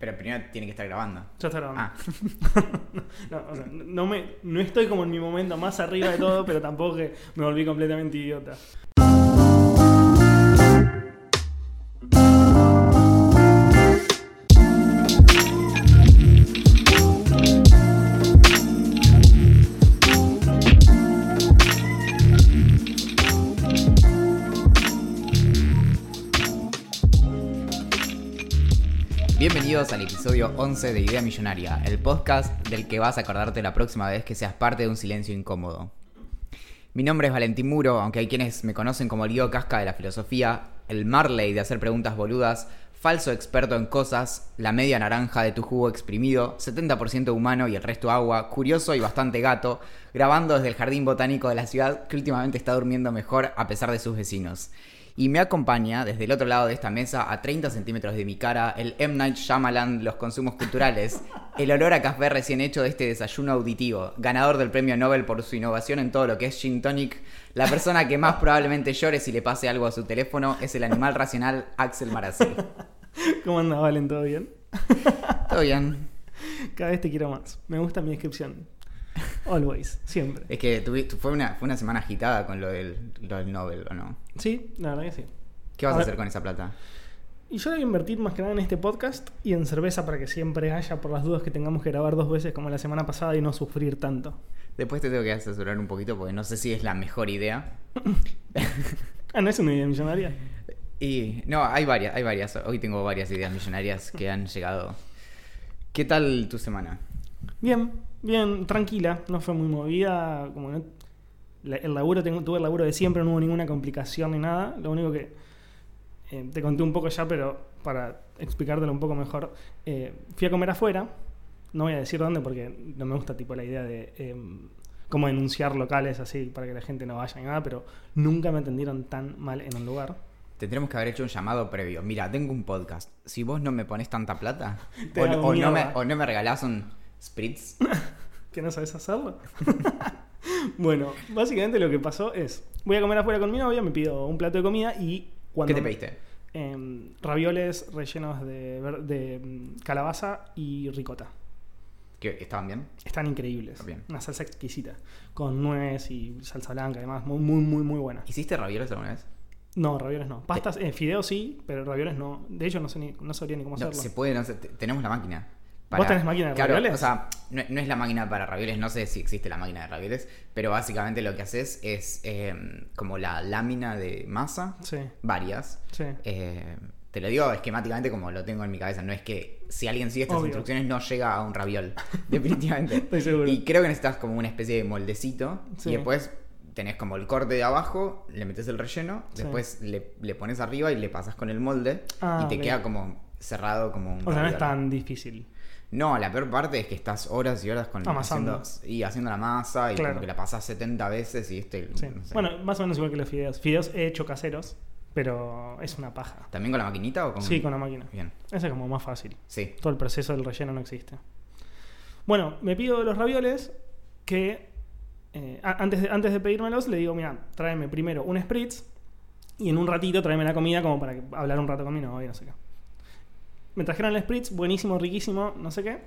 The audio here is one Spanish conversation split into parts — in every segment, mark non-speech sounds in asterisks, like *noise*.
Pero primero tiene que estar grabando. Ya está grabando. Ah, *laughs* No, o sea, no, me, no estoy como en mi momento más arriba de todo, pero tampoco que me volví completamente idiota. Al episodio 11 de Idea Millonaria, el podcast del que vas a acordarte la próxima vez que seas parte de un silencio incómodo. Mi nombre es Valentín Muro, aunque hay quienes me conocen como el Guido Casca de la filosofía, el Marley de hacer preguntas boludas, falso experto en cosas, la media naranja de tu jugo exprimido, 70% humano y el resto agua, curioso y bastante gato, grabando desde el jardín botánico de la ciudad que últimamente está durmiendo mejor a pesar de sus vecinos. Y me acompaña desde el otro lado de esta mesa, a 30 centímetros de mi cara, el M. Night Shyamalan los consumos culturales, el olor a café recién hecho de este desayuno auditivo, ganador del premio Nobel por su innovación en todo lo que es Gin Tonic, la persona que más probablemente llore si le pase algo a su teléfono es el animal racional Axel Marazzi. *laughs* ¿Cómo andas, Valen? ¿Todo bien? Todo bien. Cada vez te quiero más. Me gusta mi descripción. *laughs* Always, siempre. Es que fue, una, fue una semana agitada con lo del, lo del Nobel, ¿o no? Sí, la verdad que sí. ¿Qué vas a A hacer con esa plata? Y yo voy a invertir más que nada en este podcast y en cerveza para que siempre haya por las dudas que tengamos que grabar dos veces como la semana pasada y no sufrir tanto. Después te tengo que asesorar un poquito porque no sé si es la mejor idea. *laughs* Ah, ¿no es una idea millonaria? Y no, hay varias, hay varias. Hoy tengo varias ideas millonarias que han llegado. ¿Qué tal tu semana? Bien, bien, tranquila. No fue muy movida. Como no- la- el laburo, tengo, tuve el laburo de siempre, no hubo ninguna complicación ni nada. Lo único que eh, te conté un poco ya, pero para explicártelo un poco mejor, eh, fui a comer afuera. No voy a decir dónde porque no me gusta tipo la idea de eh, cómo denunciar locales así para que la gente no vaya ni nada, pero nunca me atendieron tan mal en un lugar. Tendremos que haber hecho un llamado previo. Mira, tengo un podcast. Si vos no me pones tanta plata, *laughs* o, no me, o no me regalás un spritz, *laughs* ¿Que no sabes hacerlo? *laughs* bueno, básicamente lo que pasó es, voy a comer afuera con mi novia, me pido un plato de comida y cuando... ¿qué te pediste? Ravioles rellenos de, de mm, calabaza y ricota. ¿Qué, ¿Estaban bien? Están increíbles. Bien. Una salsa exquisita. Con nuez y salsa blanca, además. Muy, muy, muy, muy buena. ¿Hiciste ravioles alguna vez? No, ravioles no. Pastas, eh, fideos sí, pero ravioles no. De hecho, no, sé ni- no sabría ni cómo No, hacerlo. se puede, no sé, te- tenemos la máquina. ¿Vos tenés máquina de Claro, ravioles? O sea, no, no es la máquina para ravioles, no sé si existe la máquina de ravioles, pero básicamente lo que haces es eh, como la lámina de masa, Sí, varias. sí. Eh, te lo digo esquemáticamente como lo tengo en mi cabeza, no es que si alguien sigue estas Obvio. instrucciones no llega a un raviol, *laughs* definitivamente. *laughs* Estoy seguro. Y creo que necesitas como una especie de moldecito Sí. y después tenés como el corte de abajo, le metes el relleno, después le, le pones arriba y le pasas con el molde Ah, y te queda como cerrado como un O sea, no es tan difícil. No, la peor parte es que estás horas y horas con Amasando. haciendo, y haciendo la masa y Claro. como que la pasas 70 veces y este Sí. no sé. Bueno, más o menos igual que los fideos. Fideos he hecho caseros, pero es una paja. ¿También con la maquinita o con Sí, con la máquina. Bien. Ese es como más fácil. Sí. Todo el proceso del relleno no existe. Bueno, me pido los ravioles que eh, antes, de, antes de pedírmelos le digo, mira, tráeme primero un spritz y en un ratito tráeme la comida como para hablar un rato con mi novia, no sé qué. Me trajeron el spritz, buenísimo, riquísimo, no sé qué.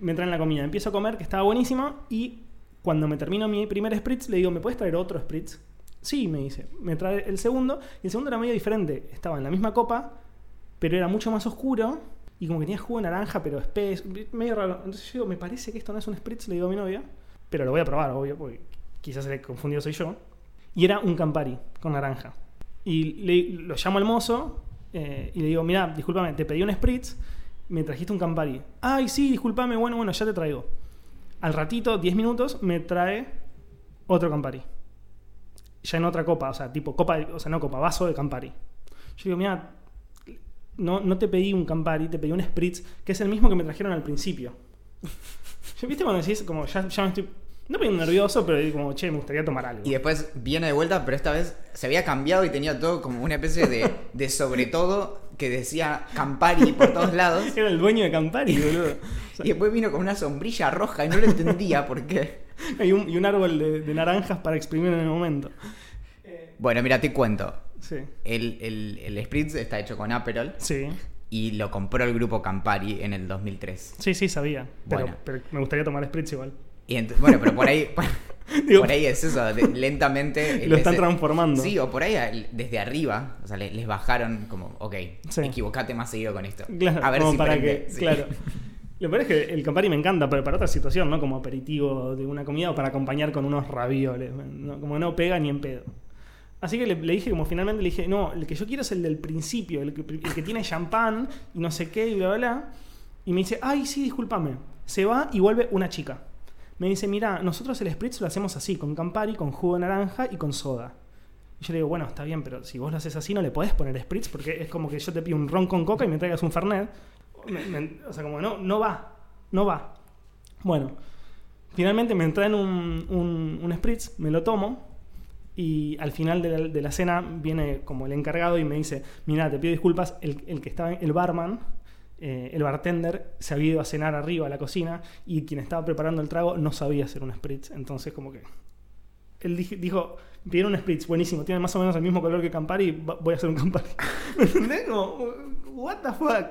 Me traen la comida, empiezo a comer, que estaba buenísimo y cuando me termino mi primer spritz le digo, ¿me puedes traer otro spritz? Sí, me dice. Me trae el segundo y el segundo era medio diferente. Estaba en la misma copa, pero era mucho más oscuro y como que tenía jugo de naranja, pero espeso, medio raro. Entonces yo digo, me parece que esto no es un spritz, le digo a mi novia, pero lo voy a probar, obvio, porque quizás el confundido soy yo. Y era un Campari con naranja. Y lo llamo al mozo eh, y le digo, mira, discúlpame, te pedí un spritz, me trajiste un Campari. Ay, sí, discúlpame, bueno, bueno, ya te traigo. Al ratito, 10 minutos, me trae otro Campari. Ya en otra copa, o sea, tipo copa, o sea, no copa, vaso de Campari. Yo digo, mira, no, no te pedí un Campari, te pedí un Spritz, que es el mismo que me trajeron al principio. *laughs* ¿Viste cuando decís, como ya, ya me estoy. No poniendo nervioso, pero digo como, che, me gustaría tomar algo. Y después viene de vuelta, pero esta vez se había cambiado y tenía todo como una especie de, de sobre todo que decía Campari por todos lados. *laughs* Era el dueño de Campari, boludo. O *laughs* sea, Y después vino con una sombrilla roja y no lo entendía por qué. *laughs* y, un, y un árbol de, de naranjas para exprimir en el momento. Bueno, mira, te cuento. Sí. El, el, el Spritz está hecho con Aperol Sí. y lo compró el grupo Campari en el 2003. Sí, sí, sabía. Pero, Bueno. pero me gustaría tomar Spritz igual. Y bueno, pero por ahí, *laughs* Digo, por ahí es eso, de- lentamente. *laughs* Lo están transformando. Sí, o por ahí desde arriba, o sea, le- les bajaron como, ok, Sí. equivocate más seguido con esto. Claro, a ver como si para prende. que, Sí. claro. *laughs* Lo peor es que el Campari me encanta, pero para otra situación, ¿no? Como aperitivo de una comida o para acompañar con unos ravioles. ¿no? Como no pega ni en pedo. Así que le, le dije, como finalmente le dije, no, el que yo quiero es el del principio, el que, el que tiene champán y no sé qué y bla, bla, bla. Y me dice, ay, sí, discúlpame. Se va y vuelve una chica. Me dice, mira, nosotros el Spritz lo hacemos así, con Campari, con jugo de naranja y con soda. Y yo le digo, bueno, está bien, pero si vos lo haces así no le podés poner Spritz porque es como que yo te pido un ron con coca y me traigas un Fernet. O sea, como no, no va, no va. Bueno, finalmente me traen un, un, un Spritz, me lo tomo y al final de la, de la cena viene como el encargado y me dice, mira, te pido disculpas, el, el que estaba, el barman, eh, el bartender, se había ido a cenar arriba a la cocina y quien estaba preparando el trago no sabía hacer un Spritz, entonces como que... Él dij- dijo, pidieron un Spritz, buenísimo, tiene más o menos el mismo color que Campari, voy a hacer un Campari. ¿Me *laughs* entendés? Como, what the fuck?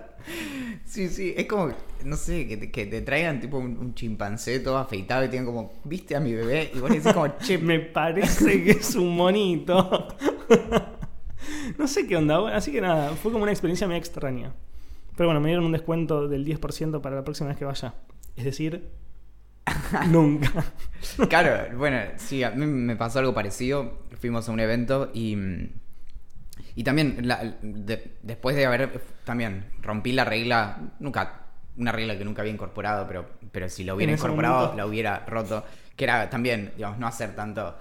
Sí, sí, es como, no sé, que te, que te traigan tipo un, un chimpancé todo afeitado y tienen como, viste a mi bebé, y vos decís como, che, *laughs* Me parece que es un monito. *laughs* no sé qué onda. bueno, Así que nada, fue como una experiencia muy extraña. Pero bueno, me dieron un descuento del 10% para la próxima vez que vaya. Es decir, *laughs* nunca. Claro, bueno, sí, a mí me pasó algo parecido. Fuimos a un evento y. Y también, la- de- después de haber. También rompí la regla. Nunca. Una regla que nunca había incorporado, pero, pero si lo hubiera incorporado, la hubiera roto. Que era también, digamos, no hacer tanto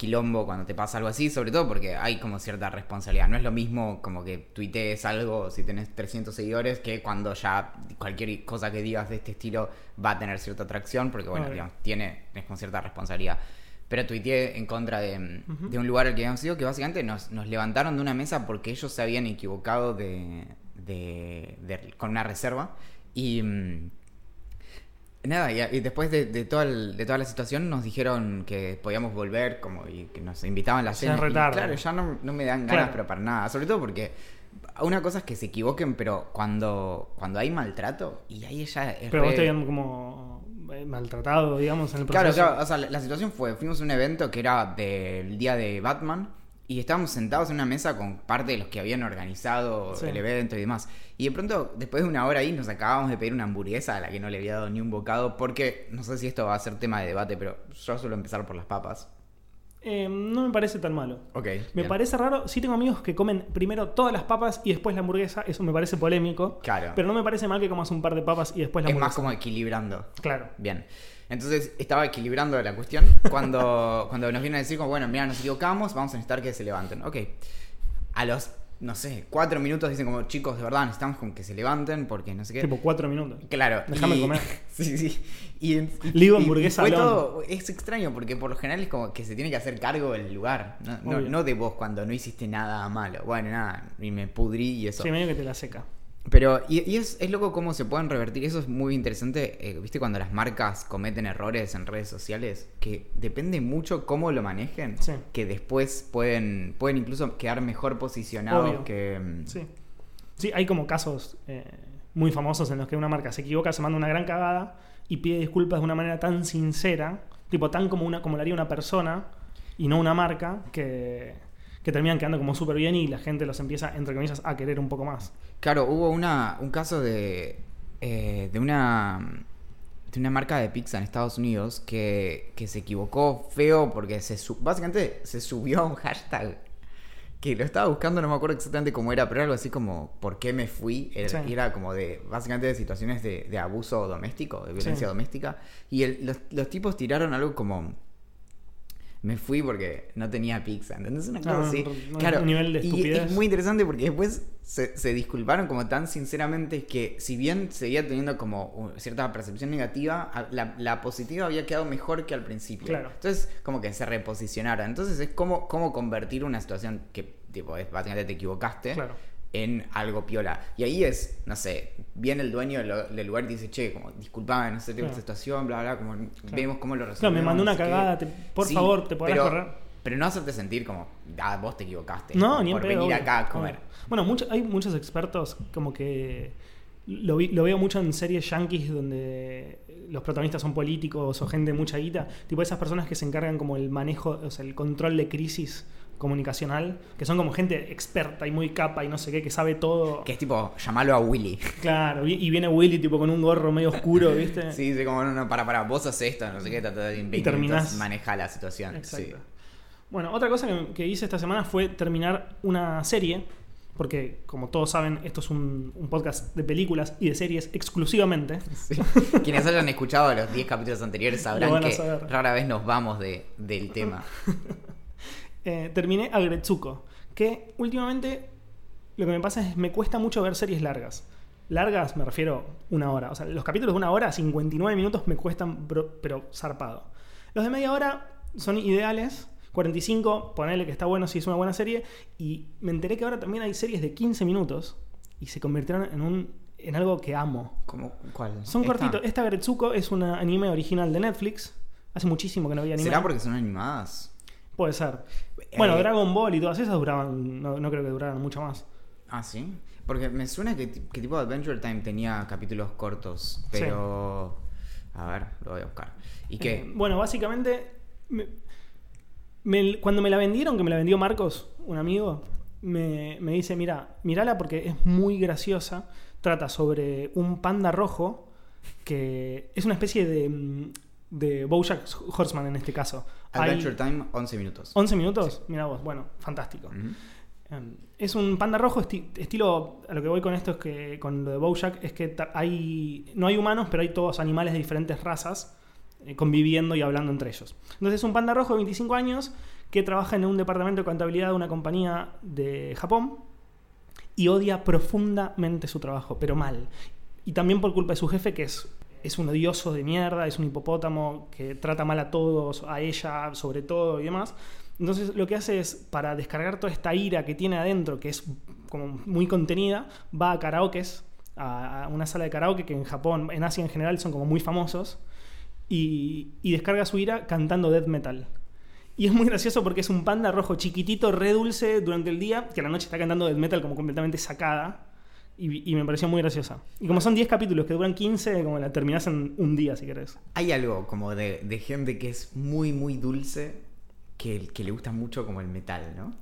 quilombo cuando te pasa algo así, sobre todo porque hay como cierta responsabilidad. No es lo mismo como que tuitees algo si tenés 300 seguidores que cuando ya cualquier cosa que digas de este estilo va a tener cierta atracción, porque bueno, digamos, tiene, es con cierta responsabilidad. Pero tuiteé en contra de, de un lugar al que habíamos ido que básicamente nos, nos levantaron de una mesa porque ellos se habían equivocado de, de- de- con una reserva. Y mm, nada, y, y después de, de, toda el- de toda la situación nos dijeron que podíamos volver como y que nos invitaban a la cena. Y claro, ya no, no me dan ganas, Claro. pero para nada. Sobre todo porque una cosa es que se equivoquen, pero cuando, cuando hay maltrato, y ahí ya es Pero vos re- te habían como eh, maltratado, digamos, en el Claro, proceso. claro, o sea, la, la situación fue, fuimos a un evento que era del día de Batman y estábamos sentados en una mesa con parte de los que habían organizado Sí. el evento y demás. Y de pronto, después de una hora ahí, nos acabamos de pedir una hamburguesa a la que no le había dado ni un bocado porque, no sé si esto va a ser tema de debate, pero yo suelo empezar por las papas. Eh, no me parece tan malo. Ok. Me bien. parece raro, sí tengo amigos que comen primero todas las papas y después la hamburguesa, eso me parece polémico. Claro. Pero no me parece mal que comas un par de papas y después la es hamburguesa. más como equilibrando. Claro. Bien. Entonces estaba equilibrando la cuestión cuando, *laughs* cuando nos vienen a decir como, bueno, mira, nos equivocamos, vamos a necesitar que se levanten. Ok. A los, no sé, cuatro minutos dicen como, chicos, de verdad, necesitamos como que se levanten porque no sé qué. Tipo cuatro minutos. Claro. Déjame y- comer. *laughs* sí, sí. Y, y- Ligo y- y hamburguesa fue todo, es extraño porque por lo general es como que se tiene que hacer cargo del lugar. No, no de vos cuando no hiciste nada malo. Bueno, nada, y me pudrí y eso. Sí, medio que te la seca. Pero, y, y es, es loco cómo se pueden revertir. Eso es muy interesante. eh, ¿Viste cuando las marcas cometen errores en redes sociales? Que depende mucho cómo lo manejen. Sí. Que después pueden, pueden incluso quedar mejor posicionados Obvio. que. mm, Sí. Sí, hay como casos eh, muy famosos en los que una marca se equivoca, se manda una gran cagada y pide disculpas de una manera tan sincera, tipo tan como una como lo haría una persona y no una marca, que, que terminan quedando como súper bien y la gente los empieza, entre comillas, a querer un poco más. Claro, hubo una, un caso de, eh, de una de una marca de pizza en Estados Unidos que, que se equivocó feo porque se básicamente se subió a un hashtag que lo estaba buscando, no me acuerdo exactamente cómo era, pero era algo así como ¿por qué me fui? Era, Sí. era como de básicamente de situaciones de, de abuso doméstico, de violencia Sí. doméstica. Y el- los, los tipos tiraron algo como me fui porque no tenía pizza. ¿Entendés? Una cosa Ah, así. Claro. nivel de y es muy interesante porque después se, se disculparon como tan sinceramente que si bien seguía teniendo como uh, cierta percepción negativa, la, la positiva había quedado mejor que al principio. Claro. Entonces como que se reposicionaron. Entonces es como, como convertir una situación que tipo es básicamente te equivocaste Claro. En algo piola. Y ahí es, no sé, viene el dueño del, lugar y dice, che, como disculpame, no sé, tengo Claro. esta situación, bla, bla, como vemos cómo lo resolvemos. Claro, me mandó una no sé qué". cagada, te- por Sí, favor, te podrás pero- correr. Pero no hacerte sentir como, ah, vos te equivocaste. No, como ni por pedo, venir obvio. acá a comer. Bueno, mucho- hay muchos expertos como que lo, vi- lo veo mucho en series yankees donde los protagonistas son políticos o gente de mucha guita, tipo esas personas que se encargan como el manejo, o sea, el control de crisis comunicacional, que son como gente experta y muy capa y no sé qué, que sabe todo. Que es tipo, llamalo a Willy. Claro, y viene Willy tipo con un gorro medio oscuro, *laughs* ¿viste? Sí, sí, como, no, no, para, para, vos haces esto, no sé qué, trata de 20 terminás- maneja la situación. Exacto. Sí. Bueno, otra cosa que, que hice esta semana fue terminar una serie, porque como todos saben, esto es un, un podcast de películas y de series exclusivamente. *laughs* Sí. Quienes hayan escuchado los 10 capítulos anteriores sabrán que saber. rara vez nos vamos de, del tema. *laughs* Eh, terminé Agretsuko, que últimamente lo que me pasa es me cuesta mucho ver series largas. Largas me refiero una hora. O sea, los capítulos de una hora, 59 minutos, me cuestan, pero zarpado. Los de media hora son ideales. 45, ponele que está bueno si es una buena serie. Y me enteré que ahora también hay series de 15 minutos y se convirtieron en, un, en algo que amo. ¿Cómo, ¿Cuál? Son ¿Esta? cortitos. Esta Agretsuko es un anime original de Netflix. Hace muchísimo que no había anime. ¿Será porque son animadas? Puede ser. Bueno, Eh, Dragon Ball y todas esas duraban, no, no creo que duraran mucho más. Ah, sí. Porque me suena que, ti- que tipo Adventure Time tenía capítulos cortos, pero... A ver, lo voy a buscar. ¿Y Eh, qué? bueno, básicamente, me- me- cuando me la vendieron, que me la vendió Marcos, un amigo, me, me dice, mira, mirala porque es muy graciosa. Trata sobre un panda rojo que es una especie de, mm, de Bojack Horseman en este caso. Hay Adventure Time, 11 minutos. 11 minutos, mira vos, bueno, fantástico. Um, Es un panda rojo, esti- estilo. A lo que voy con esto es que con lo de Bojack es que hay. No hay humanos, pero hay todos animales de diferentes razas eh, conviviendo y hablando entre ellos. Entonces es un panda rojo de 25 años que trabaja en un departamento de contabilidad de una compañía de Japón y odia profundamente su trabajo, pero mal. Y también por culpa de su jefe, que es, es un odioso de mierda, es un hipopótamo que trata mal a todos, a ella sobre todo y demás. Entonces lo que hace es, para descargar toda esta ira que tiene adentro, que es como muy contenida, va a karaokes, a, una sala de karaoke que en Japón, en Asia en general, son como muy famosos, y, y descarga su ira cantando death metal. Y es muy gracioso porque es un panda rojo chiquitito, re dulce durante el día, que a la noche está cantando death metal como completamente sacada. Y, y me pareció muy graciosa. Y como son 10 capítulos que duran 15, como la terminás en un día si querés. Hay algo como de, de gente que es muy, muy dulce, que, que le gusta mucho como el metal, ¿no?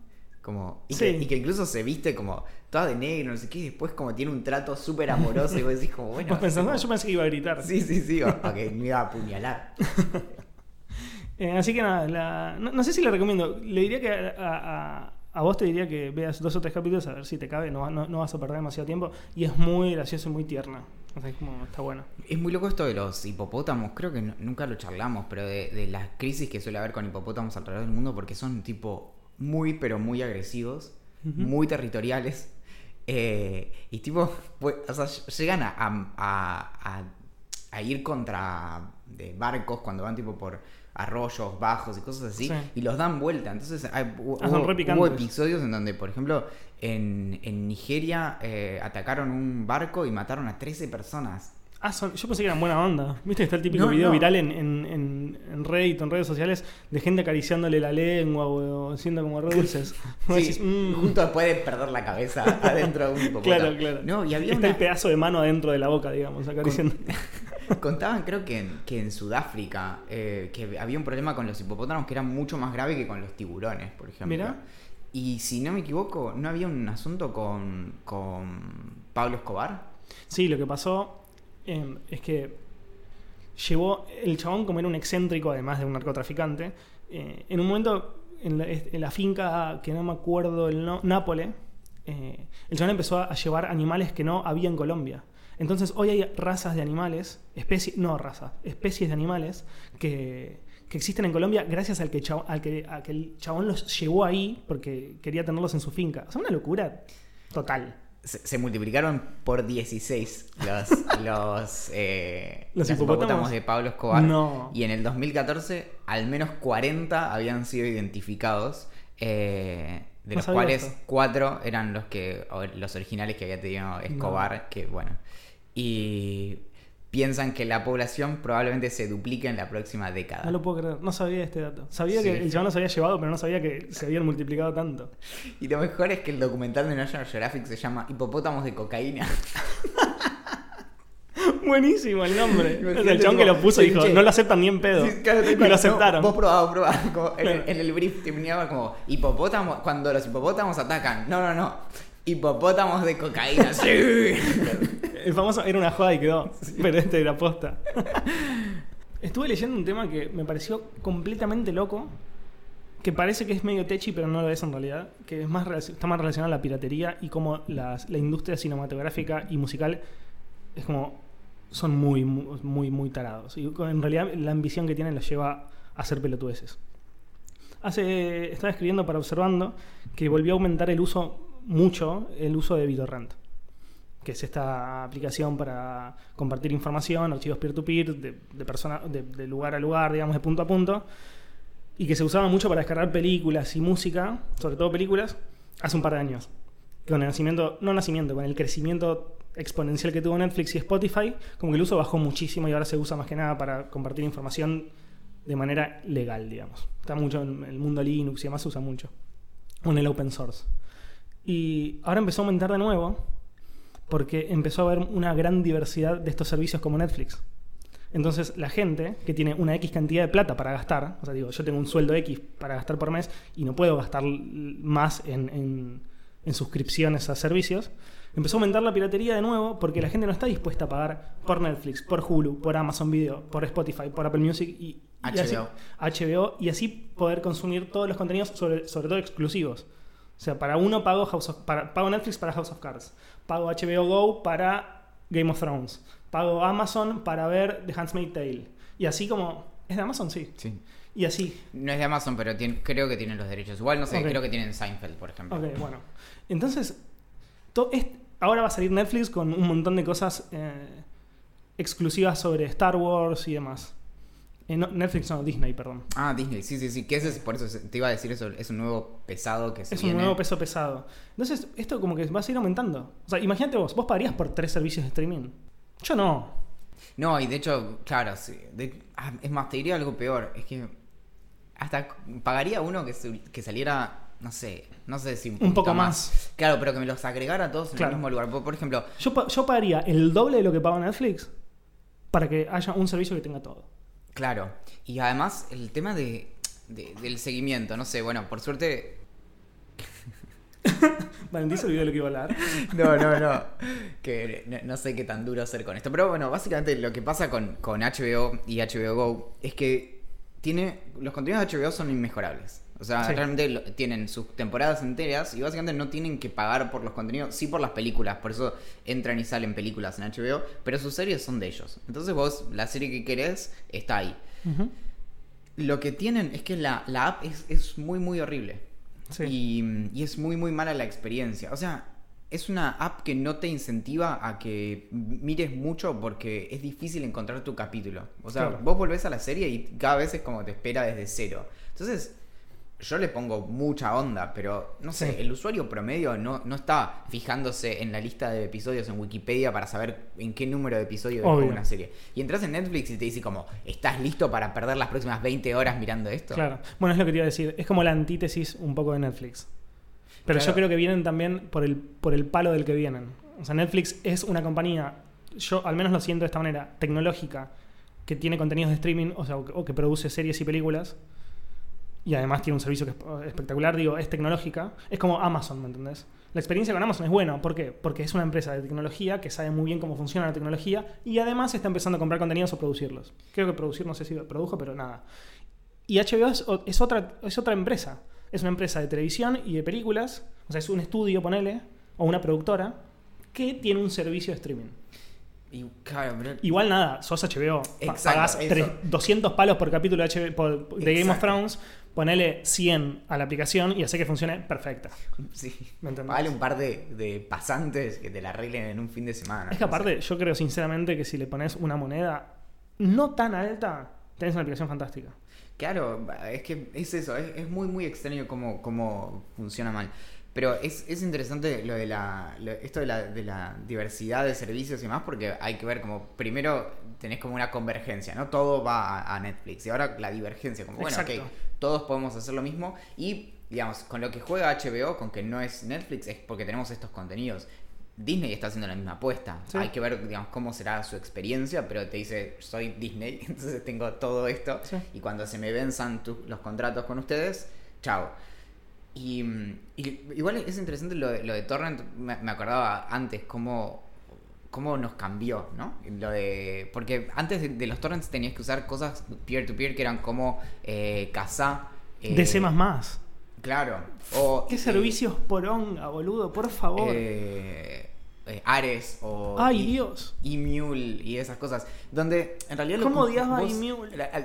Como, y, que, Sí. y que incluso se viste como toda de negro, no sé qué, y después como tiene un trato súper amoroso y vos decís como, bueno... Vos pensás, como- "Ah, yo pensé que iba a gritar. Sí, sí, sí, o- *laughs* ok, me iba a apuñalar. Eh, así que nada, la- no, no sé si le recomiendo. Le diría que a, a- a vos te diría que veas dos o tres capítulos a ver si te cabe. No, va- no, no vas a perder demasiado tiempo. Y es muy gracioso y muy tierna. O sea, es como, está bueno. Es muy loco esto de los hipopótamos, creo que no- nunca lo charlamos, pero de, de las crisis que suele haber con hipopótamos alrededor del mundo, porque son tipo muy, pero muy agresivos, muy territoriales, eh, y tipo, pues, o sea, llegan a, a- a- a ir contra de barcos cuando van tipo por arroyos bajos y cosas así, Sí. y los dan vuelta. Entonces hay, Ah, hubo, episodios en donde, por ejemplo, en, en Nigeria eh, atacaron un barco y mataron a 13 personas. Ah, son- yo pensé que eran buena onda. ¿Viste que está el típico No, video no. viral en, en, en, en Reddit, en redes sociales, de gente acariciándole la lengua o, siendo como re dulces? *laughs* Sí, decís, "Mm". justo después de perder la cabeza adentro de un *laughs* hipopótamo. Claro, claro. No, y había Está una- el pedazo de mano adentro de la boca, digamos, acariciando. *laughs* *laughs* Contaban, creo que en, que en Sudáfrica, eh, que había un problema con los hipopótamos que era mucho más grave que con los tiburones, por ejemplo. Mirá. Y si no me equivoco, ¿no había un asunto con, con Pablo Escobar? Sí, lo que pasó eh, es que llevó el chabón, como era un excéntrico, además de un narcotraficante, eh, en un momento en la, en la finca que no me acuerdo el no, Nápole, eh, el chabón empezó a llevar animales que no había en Colombia. Entonces hoy hay razas de animales, especies, no razas, especies de animales que, que existen en Colombia gracias al que, al que, a que el chabón los llevó ahí porque quería tenerlos en su finca. O sea, una locura total. Se, se multiplicaron por 16 los, *laughs* los, eh, ¿Los hipopótamos? de Pablo Escobar. No. Y en el 2014, al menos 40 habían sido identificados. eh, de No los cuales esto. cuatro eran los que los originales que había tenido Escobar, que bueno. Y piensan que la población probablemente se duplique en la próxima década. No lo puedo creer, no sabía este dato. Sabía Sí. que el chabón los había llevado, pero no sabía que se habían multiplicado tanto. Y lo mejor es que el documental de National Geographic se llama Hipopótamos de cocaína. *laughs* Buenísimo el nombre. Imagínate, O sea, el chabón que lo puso dijo, che. no lo aceptan ni en pedo. Sí, claro, tal y lo no, aceptaron. vos probá, vos probá. Como en, *laughs* en el brief terminaba como hipopótamos, cuando los hipopótamos atacan. No, no, no. Hipopótamos de cocaína. Sí. *laughs* El famoso era una joda y quedó. Pero este era posta. Estuve leyendo un tema que me pareció completamente loco. Que parece que es medio techi, pero no lo es en realidad. Que es más está más relacionado a la piratería y cómo las- la industria cinematográfica y musical es como. son muy, muy, muy, muy tarados. Y en realidad la ambición que tienen los lleva a hacer pelotudeces. Hace, estaba escribiendo para Observando que volvió a aumentar el uso, mucho, el uso de BitTorrent que es esta aplicación para compartir información, archivos peer-to-peer, de, persona, de, lugar a lugar, digamos, de punto a punto, y que se usaba mucho para descargar películas y música, sobre todo películas, hace un par de años. Con el nacimiento, no nacimiento, con el crecimiento exponencial que tuvo Netflix y Spotify, como que el uso bajó muchísimo y ahora se usa más que nada para compartir información de manera legal, digamos. Está mucho en el mundo Linux y demás se usa mucho. O en el open source. Y ahora empezó a aumentar de nuevo porque empezó a haber una gran diversidad de estos servicios como Netflix. Entonces la gente que tiene una X cantidad de plata para gastar, o sea, digo, yo tengo un sueldo X para gastar por mes y no puedo gastar más en, en- en suscripciones a servicios, empezó a aumentar la piratería de nuevo porque la gente no está dispuesta a pagar por Netflix, por Hulu, por Amazon Video, por Spotify, por Apple Music y, y así- HBO. HBO y así poder consumir todos los contenidos, sobre, sobre todo exclusivos. O sea, para uno pago, House of- para- pago Netflix para House of Cards, pago HBO Go para Game of Thrones, pago Amazon para ver The Handmaid's Tale. Y así como... ¿Es de Amazon? Sí. Sí. Y así. No es de Amazon, pero tiene- creo que tienen los derechos. Igual no sé, creo que tienen Seinfeld, por ejemplo. Ok, bueno. Entonces, to- es- ahora va a salir Netflix con un montón de cosas eh, exclusivas sobre Star Wars y demás. Eh, no, Netflix no, Disney, perdón. Ah, Disney, sí, sí, sí. Que ese es, por eso te iba a decir eso, es un nuevo pesado que se Es viene. un nuevo peso pesado. Entonces, esto como que va a seguir aumentando. O sea, imagínate vos, vos pagarías por tres servicios de streaming. Yo no. No, y de hecho, claro, sí. De- ah, es más, te diría algo peor. Es que hasta pagaría uno que, saliera, no sé, no sé si un, Un poco más. Claro, pero que me los agregara a todos en el mismo lugar. Por, por ejemplo, Yo, yo pagaría el doble de lo que paga Netflix para que haya un servicio que tenga todo. Claro. Y además, el tema de, de- del seguimiento, no sé, bueno, por suerte *laughs* Valentín se olvidó de lo que iba a hablar. No, no, no. Que no, no sé qué tan duro hacer con esto. Pero bueno, básicamente lo que pasa con, con HBO y HBO Go es que tiene. Los contenidos de HBO son inmejorables. O sea, Sí. realmente lo- tienen sus temporadas enteras y básicamente no tienen que pagar por los contenidos, sí por las películas, por eso entran y salen películas en HBO, pero sus series son de ellos. Entonces vos, la serie que querés, está ahí. Lo que tienen es que la, la app es, es muy, muy horrible. Sí. Y, y es muy, muy mala la experiencia. O sea, es una app que no te incentiva a que mires mucho porque es difícil encontrar tu capítulo. O sea, Claro. vos volvés a la serie y cada vez es como te espera desde cero. Entonces, yo le pongo mucha onda, pero no sé, Sí. el usuario promedio no, no está fijándose en la lista de episodios en Wikipedia para saber en qué número de episodio dejó Obvio. una serie. Y entras en Netflix y te dice como, ¿estás listo para perder las próximas 20 horas mirando esto? Claro. Bueno, es lo que te iba a decir. Es como la antítesis un poco de Netflix. Pero Claro. yo creo que vienen también por el, por el palo del que vienen. O sea, Netflix es una compañía, yo al menos lo siento de esta manera, tecnológica, que tiene contenidos de streaming, o sea, o que produce series y películas. Y además tiene un servicio que es eh, espectacular, digo, es tecnológica. Es como Amazon, ¿me entendés? La experiencia con Amazon es buena. ¿Por qué? Porque es una empresa de tecnología que sabe muy bien cómo funciona la tecnología y además está empezando a comprar contenidos o producirlos. Creo que producir, no sé si produjo, pero nada. Y HBO es, otra, es otra empresa. Es una empresa de televisión y de películas. O sea, es un estudio, ponele, o una productora, que tiene un servicio de streaming. Y Igual nada, sos HBO. Exacto, pagás eso. tres- 200 palos por capítulo de, HBO por- de Game of. Thrones, ponele 100 a la aplicación y hace que funcione perfecta. Sí. ¿Me entendés? Vale un par de, de pasantes que te la arreglen en un fin de semana. Es que no sé. aparte, yo creo sinceramente que si le pones una moneda no tan alta, tenés una aplicación fantástica. Claro, es que es eso, es, es muy muy extraño cómo, cómo funciona mal. Pero es, es interesante lo de la, lo- esto de la, de la diversidad de servicios y demás, porque hay que ver como, primero tenés como una convergencia, ¿no? Todo va a, a Netflix. Y ahora la divergencia, como, bueno, Exacto. ok, todos podemos hacer lo mismo. Y, digamos, con lo que juega HBO, con que no es Netflix, es porque tenemos estos contenidos. Disney está haciendo la misma apuesta. Sí. Hay que ver, digamos, cómo será su experiencia, pero te dice, soy Disney, *laughs* entonces tengo todo esto. Sí. Y cuando se me venzan tu- los contratos con ustedes, chao. Y, mm, y igual es interesante lo de, lo de Torrent, me, me acordaba antes cómo, cómo nos cambió, ¿no? Lo de, porque antes de, de los torrents tenías que usar cosas peer-to-peer que eran como eh, Kazaa. eh. Claro. O, ¿Qué eh, servicios poronga, boludo? Por favor. eh, eh, Ares o Ay, I- Dios. Emule y esas cosas. Donde en realidad. ¿Cómo odiaba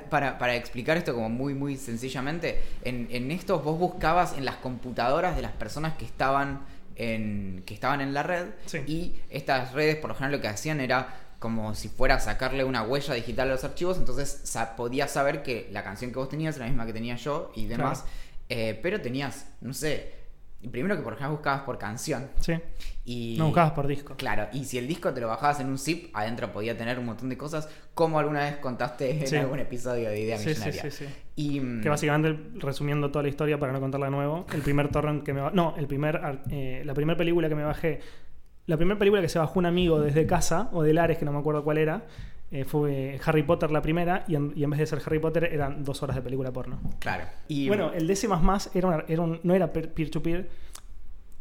Para, para explicar esto como muy, muy sencillamente, en, en estos vos buscabas en las computadoras de las personas que estaban en, que estaban en la red. Sí. Y estas redes, por lo general, lo que hacían era como si fuera a sacarle una huella digital a los archivos. Entonces sa- podías saber que la canción que vos tenías era la misma que tenía yo y demás. Claro. Eh, pero tenías, no sé. Primero que por ejemplo buscabas por canción. Sí. Y No buscabas por disco. Claro, y si el disco te lo bajabas en un zip, adentro podía tener un montón de cosas, como alguna vez contaste en Sí. algún episodio de Idea Sí, sí, Millonaria. sí, sí. Y, mm, Que básicamente, resumiendo toda la historia para no contarla de nuevo, el primer torrent que me ba- No, el primer, eh, la primera película que me bajé. La primera película que se bajó un amigo desde casa, o de Lares, que no me acuerdo cuál era, eh, fue Harry Potter la primera, y en, y en vez de ser Harry Potter eran dos horas de película porno. Claro. Y, Bueno, el DC era, una- era un- no era peer-to-peer.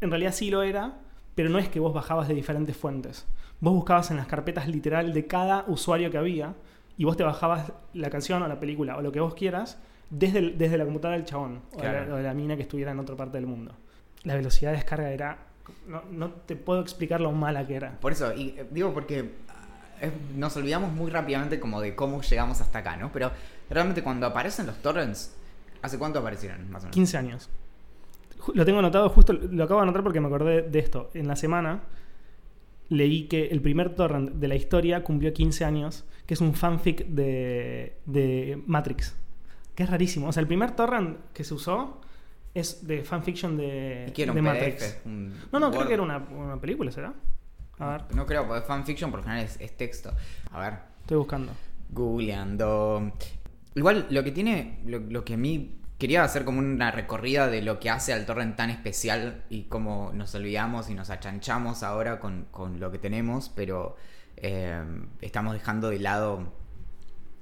En realidad sí lo era, pero no es que vos bajabas de diferentes fuentes. Vos buscabas en las carpetas literal de cada usuario que había y vos te bajabas la canción o la película o lo que vos quieras desde, el- desde la computadora del chabón o, de la, Claro. o de la mina que estuviera en otra parte del mundo. La velocidad de descarga era... No, no te puedo explicar lo mala que era. por eso, y eh, digo porque es- nos olvidamos muy rápidamente como de cómo llegamos hasta acá, ¿no? Pero realmente cuando aparecen los torrents, ¿hace cuánto aparecieron más o menos? 15 años. Lo tengo anotado, justo lo acabo de anotar porque me acordé de esto. En la semana leí que el primer torrent de la historia cumplió 15 años, que es un fanfic de, de Matrix. Que es rarísimo. O sea, el primer torrent que se usó es de fanfiction de, ¿Y qué era de un Matrix. Un No, no, Word? creo que era una, una película, ¿será? A ver, No creo, porque fanfiction por lo general es, es texto. A ver, estoy buscando. googleando. Igual lo que tiene, lo, lo que a mí quería hacer como una recorrida de lo que hace al torrent tan especial y cómo nos olvidamos y nos achanchamos ahora con, con lo que tenemos, pero eh, estamos dejando de lado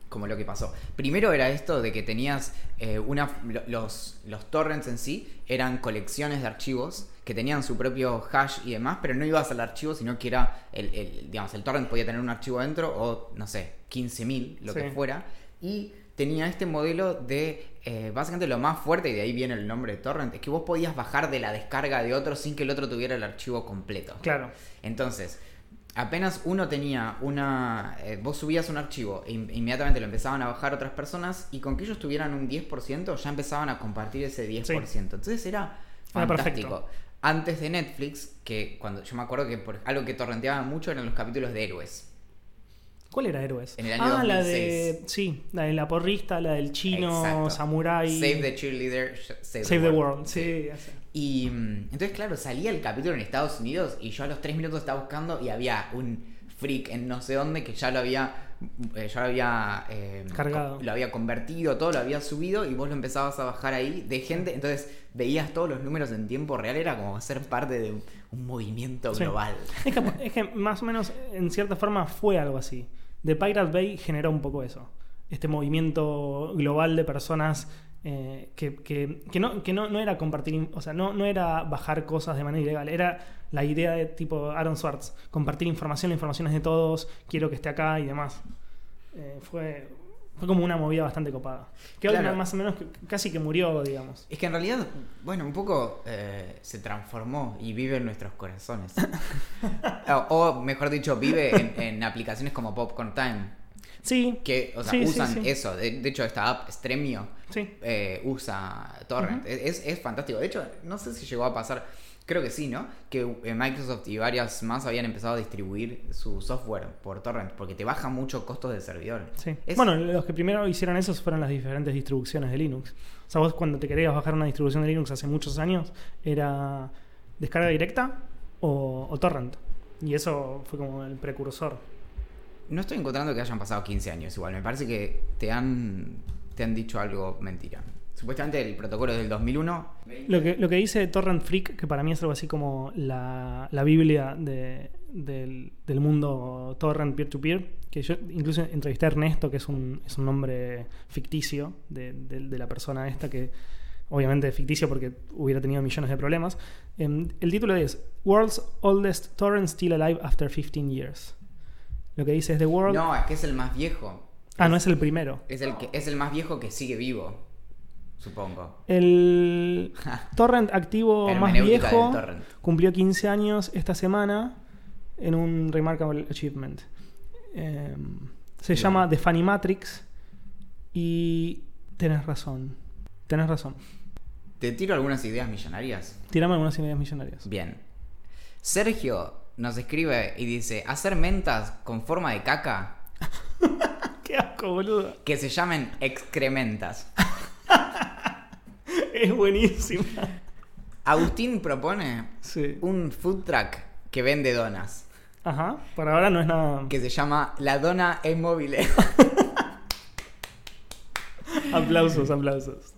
como lo que pasó. Primero era esto de que tenías eh, una lo- los, los torrents en sí eran colecciones de archivos que tenían su propio hash y demás, pero no ibas al archivo, sino que era el, el- digamos, el torrent podía tener un archivo dentro o no sé, 15.000, lo Sí. que fuera, y tenía este modelo de eh, básicamente lo más fuerte y de ahí viene el nombre de torrent, es que vos podías bajar de la descarga de otro sin que el otro tuviera el archivo completo. Claro. Entonces, apenas uno tenía una... eh, vos subías un archivo e in- inmediatamente lo empezaban a bajar otras personas y con que ellos tuvieran un 10% ya empezaban a compartir ese 10%. Entonces era fantástico. Antes de Netflix, que cuando yo me acuerdo que por, algo que torrenteaba mucho eran los capítulos de héroes. ¿Cuál era Héroes? En el año ah, la 2006. de. Sí, la de la porrista, la del chino, Exacto. samurai. Save the cheerleader, save, Save the World. Sí, ese. Y mm, entonces, claro, salía el capítulo en Estados Unidos y yo a los tres minutos estaba buscando y había un freak en no sé dónde que ya lo había eh, ya lo había eh, Cargado. lo había convertido, todo lo había subido y vos lo empezabas a bajar ahí de gente, entonces veías todos los números en tiempo real, era como ser parte de un, un movimiento Sí. global. Es que, es que más o menos, en cierta forma, fue algo así. The Pirate Bay generó un poco eso. Este movimiento global de personas eh, que, que- que no, que no, no era compartir, o sea, no, no era bajar cosas de manera ilegal, era la idea de tipo Aaron Swartz, compartir información, la información es de todos, quiero que esté acá y demás. Eh, fue, fue como una movida bastante copada. Que hoy Claro. más o menos casi que murió, digamos. Es que en realidad, bueno, un poco eh, se transformó y vive en nuestros corazones. *laughs* o, o, mejor dicho, vive en, en aplicaciones como Popcorn Time. Sí, que o sea, Sí, sí, usan sí. eso. De, de hecho, esta app Stremio eh, usa Torrent. Es, es fantástico. De hecho, no sé si llegó a pasar, creo que sí, ¿no? Que eh, Microsoft y varias más habían empezado a distribuir su software por Torrent porque te baja mucho costos del servidor. Sí. Es- Bueno, los que primero hicieron eso fueron las diferentes distribuciones de Linux. O sea, vos cuando te querías bajar una distribución de Linux hace muchos años, era descarga directa o, o torrent. Y eso fue como el precursor. No estoy encontrando que hayan pasado 15 años igual. Me parece que te han, te han dicho algo mentira. Supuestamente el protocolo es del 2001. Lo que, lo que dice Torrent Freak, que para mí es algo así como la, la Biblia de- del, del mundo torrent peer-to-peer, que yo incluso entrevisté a Ernesto, que es un, es un nombre ficticio de, de- de la persona esta, que obviamente es ficticio porque hubiera tenido millones de problemas. Em, el título es World's Oldest Torrent Still Alive After 15 Years. Lo que dice es The World... No, es que es el más viejo. ah, no es el primero. Es el, que, es el más viejo que sigue vivo. Supongo. El *laughs* torrent activo más viejo cumplió 15 años esta semana en un Remarkable Achievement. Eh, se Bien. llama The Funny Matrix y tenés razón. Tenés razón. ¿Te tiro algunas ideas millonarias? Tirame algunas ideas millonarias. Bien. Sergio nos escribe y dice, hacer mentas con forma de caca *laughs* Qué asco, boludo. que se llamen excrementas. *laughs* Es buenísima. Agustín propone Sí. un food truck que vende donas, Ajá. Por ahora no es nada. que se llama La Dona e Mobile. *laughs* Aplausos, aplausos.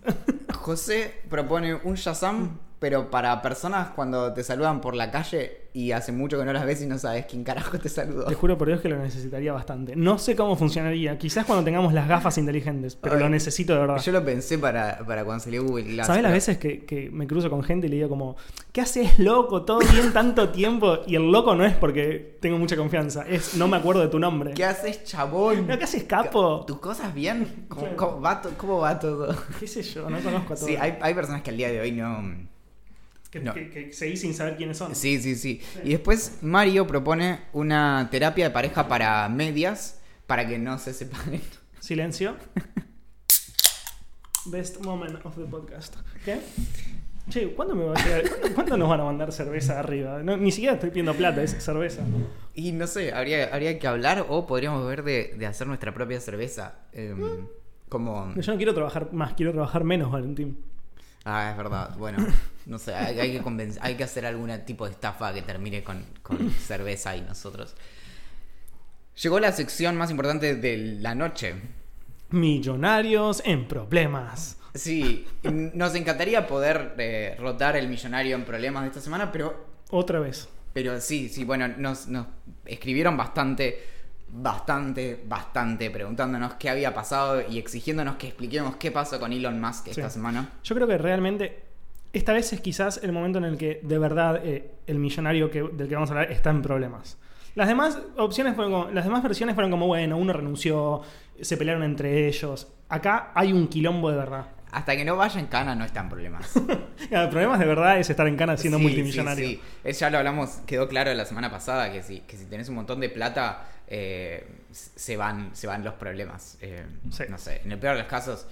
José propone un Shazam, pero para personas cuando te saludan por la calle y hace mucho que no las ves y no sabes quién carajo te saludó. Te juro por Dios que lo necesitaría bastante. No sé cómo funcionaría. Quizás cuando tengamos las gafas inteligentes, pero Ay, lo necesito de verdad. Yo lo pensé para, para cuando salió Google Glass. ¿Sabes las veces que, que me cruzo con gente y le digo como, ¿qué haces loco? Todo bien tanto *laughs* tiempo. Y el loco no es porque tengo mucha confianza, es no me acuerdo de tu nombre. ¿Qué haces, chabón? No, ¿qué haces, capo? ¿Tus cosas bien? ¿Cómo, va, cómo va todo? ¿Qué sé yo? No conozco a todos. Sí, hay, hay personas que al día de hoy no... que, no. que- que seguí sin saber quiénes son. Sí, sí, sí. Y después Mario propone una terapia de pareja para medias para que no se separen. Silencio. Best moment of the podcast. ¿Qué? Che, ¿cuándo, me va a llegar- ¿cuándo, cuándo nos van a mandar cerveza arriba? No, ni siquiera estoy pidiendo plata, es cerveza. Y no sé, habría, habría que hablar o podríamos ver de, de hacer nuestra propia cerveza. Em, como... Yo no quiero trabajar más, quiero trabajar menos, Valentín. Ah, es verdad. Bueno, *laughs* no sé, hay, hay que hay que hacer algún tipo de estafa que termine con, con *laughs* cerveza y nosotros. Llegó la sección más importante de la noche. Millonarios en problemas. Sí, nos encantaría poder eh, rotar el millonario en problemas de esta semana, pero, Otra vez. pero sí, sí, bueno, nos, nos escribieron bastante, bastante, bastante preguntándonos qué había pasado y exigiéndonos que expliquemos qué pasó con Elon Musk esta Sí. semana. Yo creo que realmente esta vez es quizás el momento en el que de verdad eh, el millonario que, del que vamos a hablar está en problemas. Las demás opciones fueron como- las demás versiones fueron como, bueno, uno renunció, se pelearon entre ellos. Acá hay un quilombo de verdad. Hasta que no vaya en cana no está en problemas. *laughs* Claro, problemas de verdad es estar en cana siendo Sí, multimillonario. sí, sí. Es- ya lo hablamos, quedó claro la semana pasada que si, que si tenés un montón de plata, eh, se, van, se van los problemas. Eh, Sí. No sé, en el peor de los casos,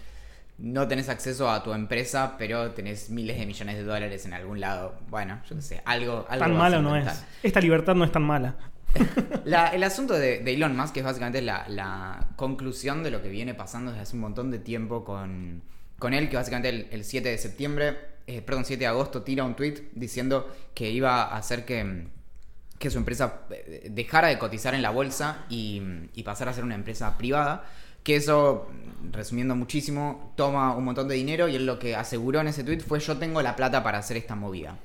no tenés acceso a tu empresa, pero tenés miles de millones de dólares en algún lado. Bueno, yo qué sé, algo. algo Tan malo no es. Esta libertad no es tan mala. *laughs* La- el asunto de, de Elon Musk es básicamente la, la conclusión de lo que viene pasando desde hace un montón de tiempo con, con él, que básicamente el, el 7 de septiembre, eh, perdón, 7 de agosto, tira un tweet diciendo que iba a hacer que, que su empresa eh, dejara de cotizar en la bolsa y, y pasara a ser una empresa privada. Que eso, resumiendo muchísimo, toma un montón de dinero y él lo que aseguró en ese tweet fue yo tengo la plata para hacer esta movida.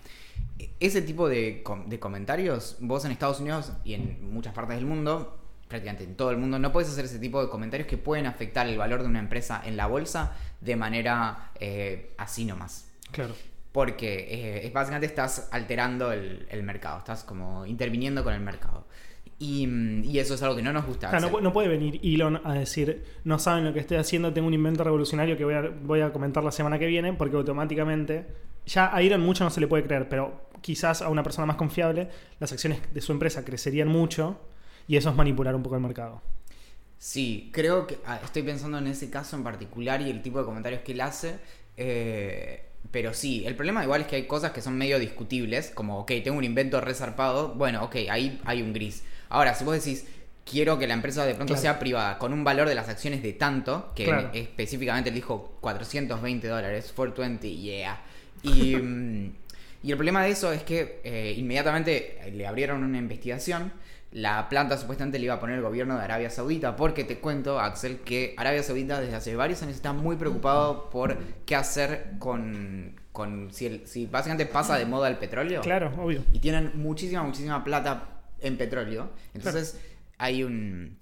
Ese tipo de, de comentarios, vos en Estados Unidos y en muchas partes del mundo, prácticamente en todo el mundo, no puedes hacer ese tipo de comentarios que pueden afectar el valor de una empresa en la bolsa de manera eh, así nomás. Claro. Porque eh, básicamente estás alterando el, el mercado, estás como interviniendo con el mercado. Y, mm, y eso es algo que no nos gusta. Claro, no, no puede venir Elon a decir, no saben lo que estoy haciendo, tengo un invento revolucionario que voy a, voy a comentar la semana que viene, porque automáticamente, ya a Elon mucho no se le puede creer, pero quizás a una persona más confiable, las acciones de su empresa crecerían mucho y eso es manipular un poco el mercado. Sí, creo que ah, estoy pensando en ese caso en particular y el tipo de comentarios que él hace. eh, pero sí, el problema igual es que hay cosas que son medio discutibles, como, ok, tengo un invento resarpado, bueno, ok, ahí hay un gris. Ahora, si vos decís, quiero que la empresa de pronto Claro. sea privada con un valor de las acciones de tanto, que Claro. específicamente él dijo 420 dólares, 420, yeah. Y, *laughs* mm, Y el problema de eso es que eh, inmediatamente le abrieron una investigación. La planta supuestamente le iba a poner el gobierno de Arabia Saudita, porque te cuento, Axel, que Arabia Saudita desde hace varios años está muy preocupado por qué hacer con, con si, el- si básicamente pasa de moda el petróleo. Claro, obvio. Y tienen muchísima, muchísima plata en petróleo. Entonces hay un...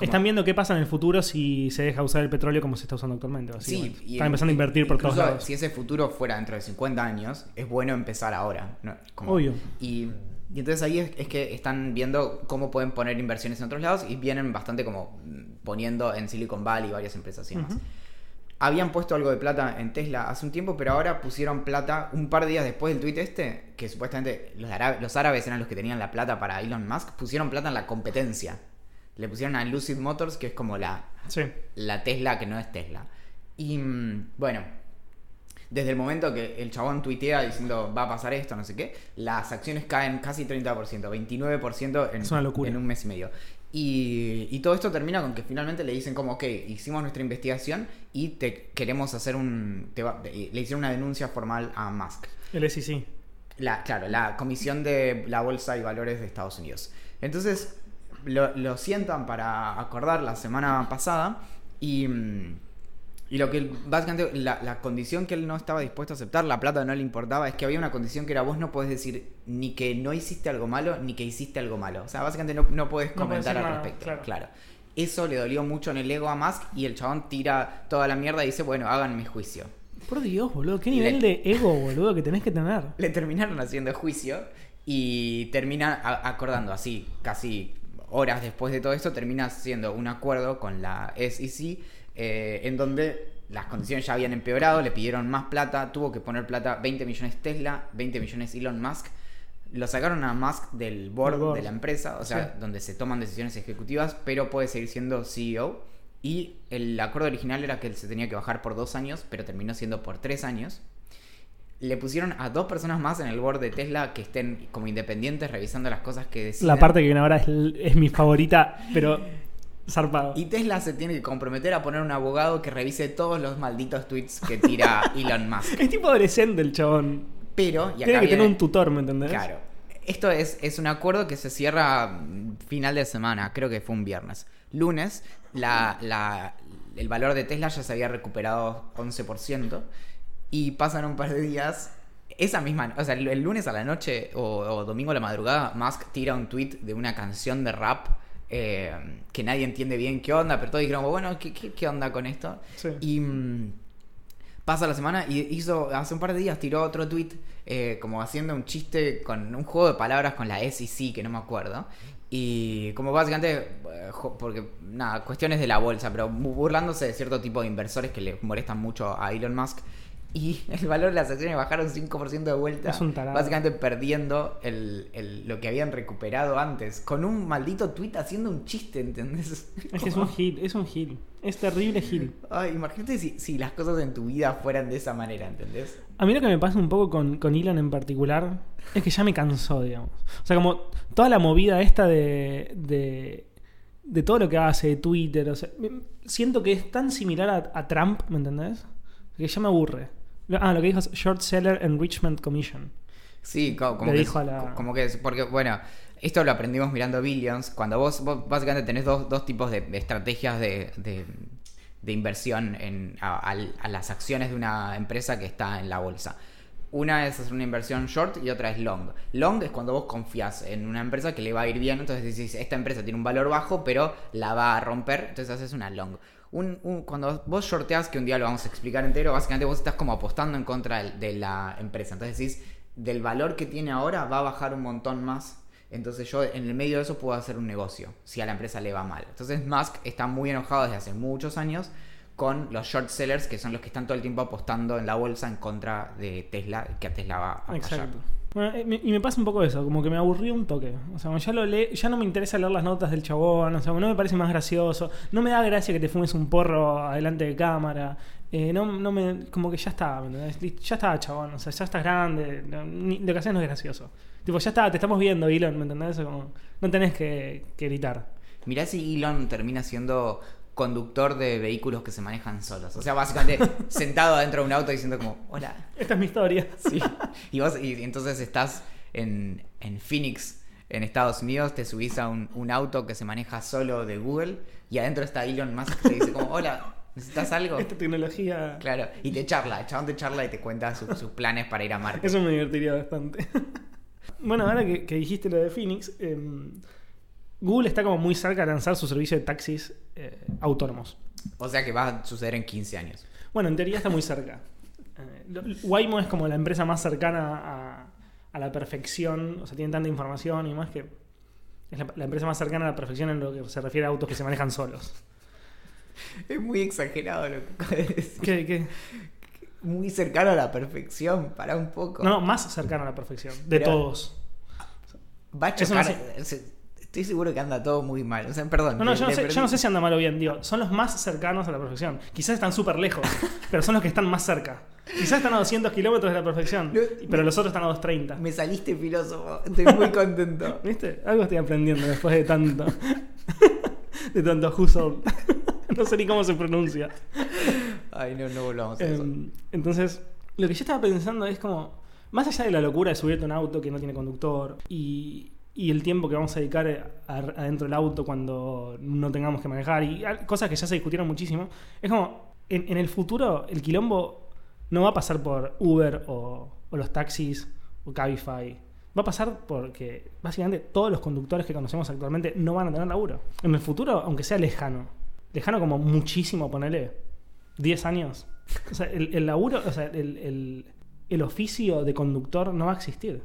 Están viendo qué pasa en el futuro si se deja usar el petróleo como se está usando actualmente. Sí, y Están empezando a invertir por todos lados. Si ese futuro fuera dentro de 50 años, es bueno empezar ahora. ¿no? Como- Obvio. Y, y entonces ahí es, es que están viendo cómo pueden poner inversiones en otros lados y vienen bastante como poniendo en Silicon Valley varias empresas y demás. Habían puesto algo de plata en Tesla hace un tiempo, pero ahora pusieron plata un par de días después del tweet este, que supuestamente los, ára- los árabes eran los que tenían la plata para Elon Musk, pusieron plata en la competencia. Le pusieron a Lucid Motors, que es como la, Sí. la Tesla que no es Tesla. Y mm, bueno, desde el momento que el chabón tuitea diciendo va a pasar esto, no sé qué, las acciones caen casi 30%, 29% en, Es una locura. en un mes y medio. Y, y todo esto termina con que finalmente le dicen como, ok, hicimos nuestra investigación y te queremos hacer un... te va- le hicieron una denuncia formal a Musk. El SEC. La, claro, la Comisión de la Bolsa y Valores de Estados Unidos. Entonces, lo, lo sientan para acordar la semana pasada y, mm, y lo que básicamente la, la condición que él no estaba dispuesto a aceptar, la plata no le importaba, es que había una condición que era vos no podés decir ni que no hiciste algo malo ni que hiciste algo malo. O sea, básicamente no, no podés comentar al nada, respecto. claro. claro. Eso le dolió mucho en el ego a Musk y el chabón tira toda la mierda y dice, bueno, háganme juicio. Por Dios, boludo. ¿Qué Le- nivel de ego, boludo, que tenés que tener? *laughs* le terminaron haciendo juicio y termina a- acordando así, casi horas después de todo esto, termina haciendo un acuerdo con la SEC eh, en donde las condiciones ya habían empeorado, le pidieron más plata, tuvo que poner plata 20 millones Tesla, 20 millones Elon Musk. Lo sacaron a Musk del board, de la empresa, o sea, Sí. donde se toman decisiones ejecutivas, pero puede seguir siendo CEO. Y el acuerdo original era que él se tenía que bajar por dos años, pero terminó siendo por tres años. Le pusieron a dos personas más en el board de Tesla que estén como independientes revisando las cosas que deciden. La parte que viene ahora es, es mi favorita, pero zarpado. Y Tesla se tiene que comprometer a poner un abogado que revise todos los malditos tweets que tira *laughs* Elon Musk. Es tipo adolescente el chabón. Pero, y acá Tiene que tener un tutor, ¿me entendés? Claro. Esto es, es un acuerdo que se cierra mm, final de semana, creo que fue un viernes. Lunes, la, la- el valor de Tesla ya se había recuperado 11%. Y pasan un par de días. Esa misma, o sea, el, el lunes a la noche o, o domingo a la madrugada, Musk tira un tweet de una canción de rap eh, que nadie entiende bien qué onda, pero todos dijeron, bueno, ¿qué, qué, qué onda con esto? Sí. Y mm, pasa la semana y hizo, hace un par de días tiró otro tweet eh, como haciendo un chiste con un juego de palabras con la SEC, que no me acuerdo. Y como básicamente, eh, porque nada, cuestiones de la bolsa, pero bu- burlándose de cierto tipo de inversores que le molestan mucho a Elon Musk. Y *laughs* el valor de las acciones bajaron 5% de vuelta. Es un tarado. Básicamente perdiendo el, el- lo que habían recuperado antes. Con un maldito tweet haciendo un chiste, ¿entendés? Es que es un gil, es un gil. Es terrible gil. Ay, imagínate si, si las cosas en tu vida fueran de esa manera, ¿entendés? A mí lo que me pasa un poco con, con Elon en particular es que ya me cansó, digamos. O sea, como toda la movida esta de, de, de todo lo que hace, de Twitter, o sea, siento que es tan similar a, a Trump, ¿me entendés? Que ya me aburre. Ah, lo que dijo es Short Seller Enrichment Commission. Sí, co- como, que, dijo a la- como que es, porque bueno, esto lo aprendimos mirando Billions, cuando vos, vos básicamente tenés dos, dos tipos de, de estrategias de, de- de inversión en, a, a las acciones de una empresa que está en la bolsa. Una es hacer una inversión short y otra es long. Long es cuando vos confías en una empresa que le va a ir bien, entonces decís, esta empresa tiene un valor bajo, pero la va a romper, entonces haces una long. Cuando vos shorteas, que un día lo vamos a explicar entero, básicamente vos estás como apostando en contra de la empresa. Entonces decís, del valor que tiene ahora va a bajar un montón más. Entonces yo en el medio de eso puedo hacer un negocio, si a la empresa le va mal. Entonces Musk está muy enojado desde hace muchos años con los short sellers, que son los que están todo el tiempo apostando en la bolsa en contra de Tesla, que a Tesla va a fallar. Bueno, eh, y me pasa un poco eso, como que me aburrió un toque. O sea, ya lo le- ya no me interesa leer las notas del chabón, o sea, no me parece más gracioso, no me da gracia que te fumes un porro adelante de cámara. eh, no, no me, como que ya está, ya está, chabón, o sea, ya estás grande, lo que haces no es gracioso. Tipo, ya está, te estamos viendo, Elon, ¿me entendés? No tenés que, que gritar. Mirá si Elon termina siendo conductor de vehículos que se manejan solos. O sea, básicamente *laughs* sentado adentro de un auto diciendo como, hola. Esta es mi historia. Sí. Y vos, y entonces estás en, en Phoenix, en Estados Unidos, te subís a un, un auto que se maneja solo de Google y adentro está Elon Musk que te dice como, hola, ¿necesitas algo? Esta tecnología. Claro, y te charla, el chabón te charla y te cuenta su- sus planes para ir a Marte. Eso me divertiría bastante. *laughs* bueno, ahora que, que dijiste lo de Phoenix, em, Google está como muy cerca de lanzar su servicio de taxis eh, autónomos. O sea que va a suceder en 15 años. Bueno, en teoría está muy cerca. Eh, Waymo es como la empresa más cercana a, a la perfección, o sea, tiene tanta información y más que es la, la empresa más cercana a la perfección en lo que se refiere a autos que se manejan solos. Es muy exagerado lo que decir. ¿Qué, qué? Muy cercano a la perfección, para un poco. No, no, más cercano a la perfección, de Pero- todos. Va a chocar. Estoy seguro que anda todo muy mal. O sea, perdón. No, no, le- yo no, sé, yo no sé si anda mal o bien, digo, son los más cercanos a la perfección. Quizás están súper lejos, *laughs* pero son los que están más cerca. Quizás están a 200 kilómetros de la perfección, No, pero los otros están a 230. Me saliste filósofo. Estoy muy contento. *laughs* ¿Viste? Algo estoy aprendiendo después de tanto. *laughs* de tanto Husserl. no sé ni cómo se pronuncia. Ay, no, no volvamos a eso. Em, entonces, lo que yo estaba pensando es como, más allá de la locura de subirte a un auto que no tiene conductor y, y el tiempo que vamos a dedicar a- adentro del auto cuando no tengamos que manejar y cosas que ya se discutieron muchísimo, es como, en, en el futuro el quilombo no va a pasar por Uber o, los taxis o Cabify. Va a pasar porque básicamente todos los conductores que conocemos actualmente no van a tener laburo. En el futuro, aunque sea lejano, lejano como muchísimo, ponele 10 años, el, el laburo, el, el- el oficio de conductor no va a existir.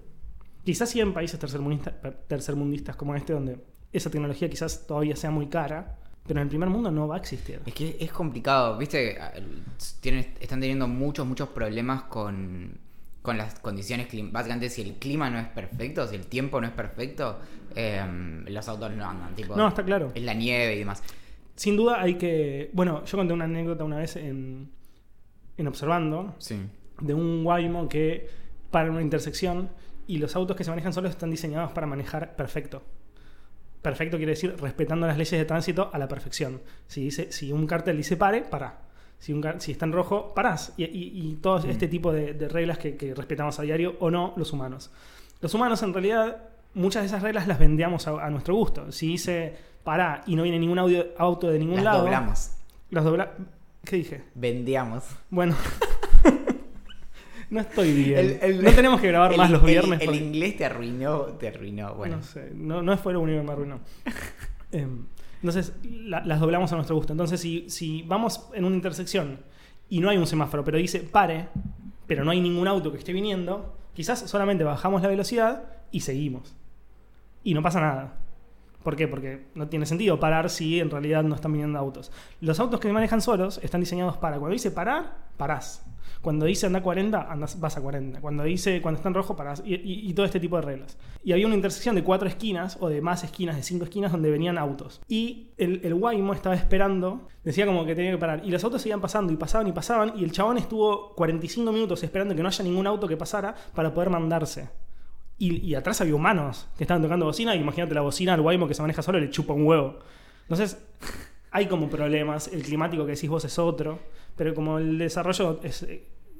Quizás sí en países tercermundista- tercermundistas como este, donde esa tecnología quizás todavía sea muy cara, pero en el primer mundo no va a existir. Es que es complicado, viste, tienen, están teniendo muchos, muchos problemas con, con las condiciones climáticas. Básicamente, si el clima no es perfecto, si el tiempo no es perfecto, eh, los autos no andan. Tipo, No, está claro. Es la nieve y demás. Sin duda hay que... Bueno, yo conté una anécdota una vez en, en Observando, Sí. de un Waymo que para una intersección y los autos que se manejan solos están diseñados para manejar perfecto. Perfecto quiere decir respetando las leyes de tránsito a la perfección. Si, dice, si un cartel dice pare, para. Si, un si está en rojo, parás. Y, y- y todo este tipo de, de reglas que, que respetamos a diario o no los humanos. Los humanos en realidad muchas de esas reglas las vendíamos a, a nuestro gusto. Si dice para y no viene ningún audio, auto de ningún Las lado, doblamos. las dobla... ¿Qué dije? Vendíamos. Bueno. *laughs* no estoy bien. El- el- no tenemos que grabar el- más los viernes. El, porque- inglés te arruinó, te arruinó. Bueno, No sé, no, no fue lo único que me arruinó. *laughs* Em, entonces, la- las doblamos a nuestro gusto. Entonces, si, si vamos en una intersección y no hay un semáforo, pero dice pare, pero no hay ningún auto que esté viniendo, quizás solamente bajamos la velocidad y seguimos. Y no pasa nada. ¿Por qué? Porque no tiene sentido parar si en realidad no están viniendo autos. Los autos que manejan solos están diseñados para cuando dice parar, parás. Cuando dice anda a 40, andas, vas a 40. Cuando dice cuando está en rojo, parás. Y, todo este tipo de reglas. Y había una intersección de cuatro esquinas, o de más esquinas, de cinco esquinas, donde venían autos. Y el, el Waymo estaba esperando, decía como que tenía que parar. Y los autos seguían pasando, y pasaban, y pasaban. Y el chabón estuvo 45 minutos esperando que no haya ningún auto que pasara para poder mandarse. Y, y atrás había humanos que estaban tocando bocina. Y imagínate la bocina al Waymo que se maneja solo le chupa un huevo. Entonces, hay como problemas. El climático que decís vos es otro. Pero como el desarrollo es,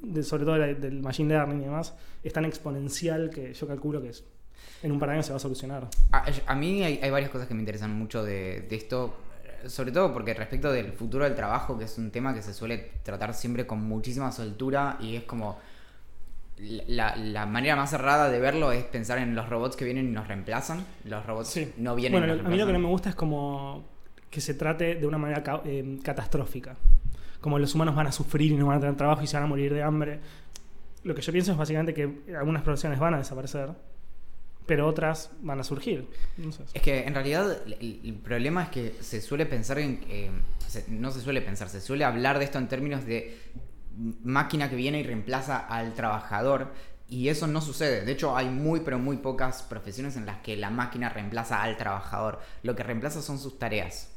de- sobre todo de- del machine learning y demás, es tan exponencial que yo calculo que es, en un par de años se va a solucionar. A, a mí hay, hay varias cosas que me interesan mucho de, de esto, sobre todo porque respecto del futuro del trabajo, que es un tema que se suele tratar siempre con muchísima soltura y es como la, la manera más cerrada de verlo es pensar en los robots que vienen y nos reemplazan. Los robots no vienen Bueno, y nos a mí lo que no me gusta es como que se trate de una manera ca- eh, catastrófica. Como los humanos van a sufrir y no van a tener trabajo y se van a morir de hambre. Lo que yo pienso es básicamente que algunas profesiones van a desaparecer, pero otras van a surgir. Es que en realidad el, problema es que se suele pensar en... eh, no se suele pensar, se suele hablar de esto en términos de máquina que viene y reemplaza al trabajador y eso no sucede. De hecho hay muy pero muy pocas profesiones en las que la máquina reemplaza al trabajador. Lo que reemplaza son sus tareas.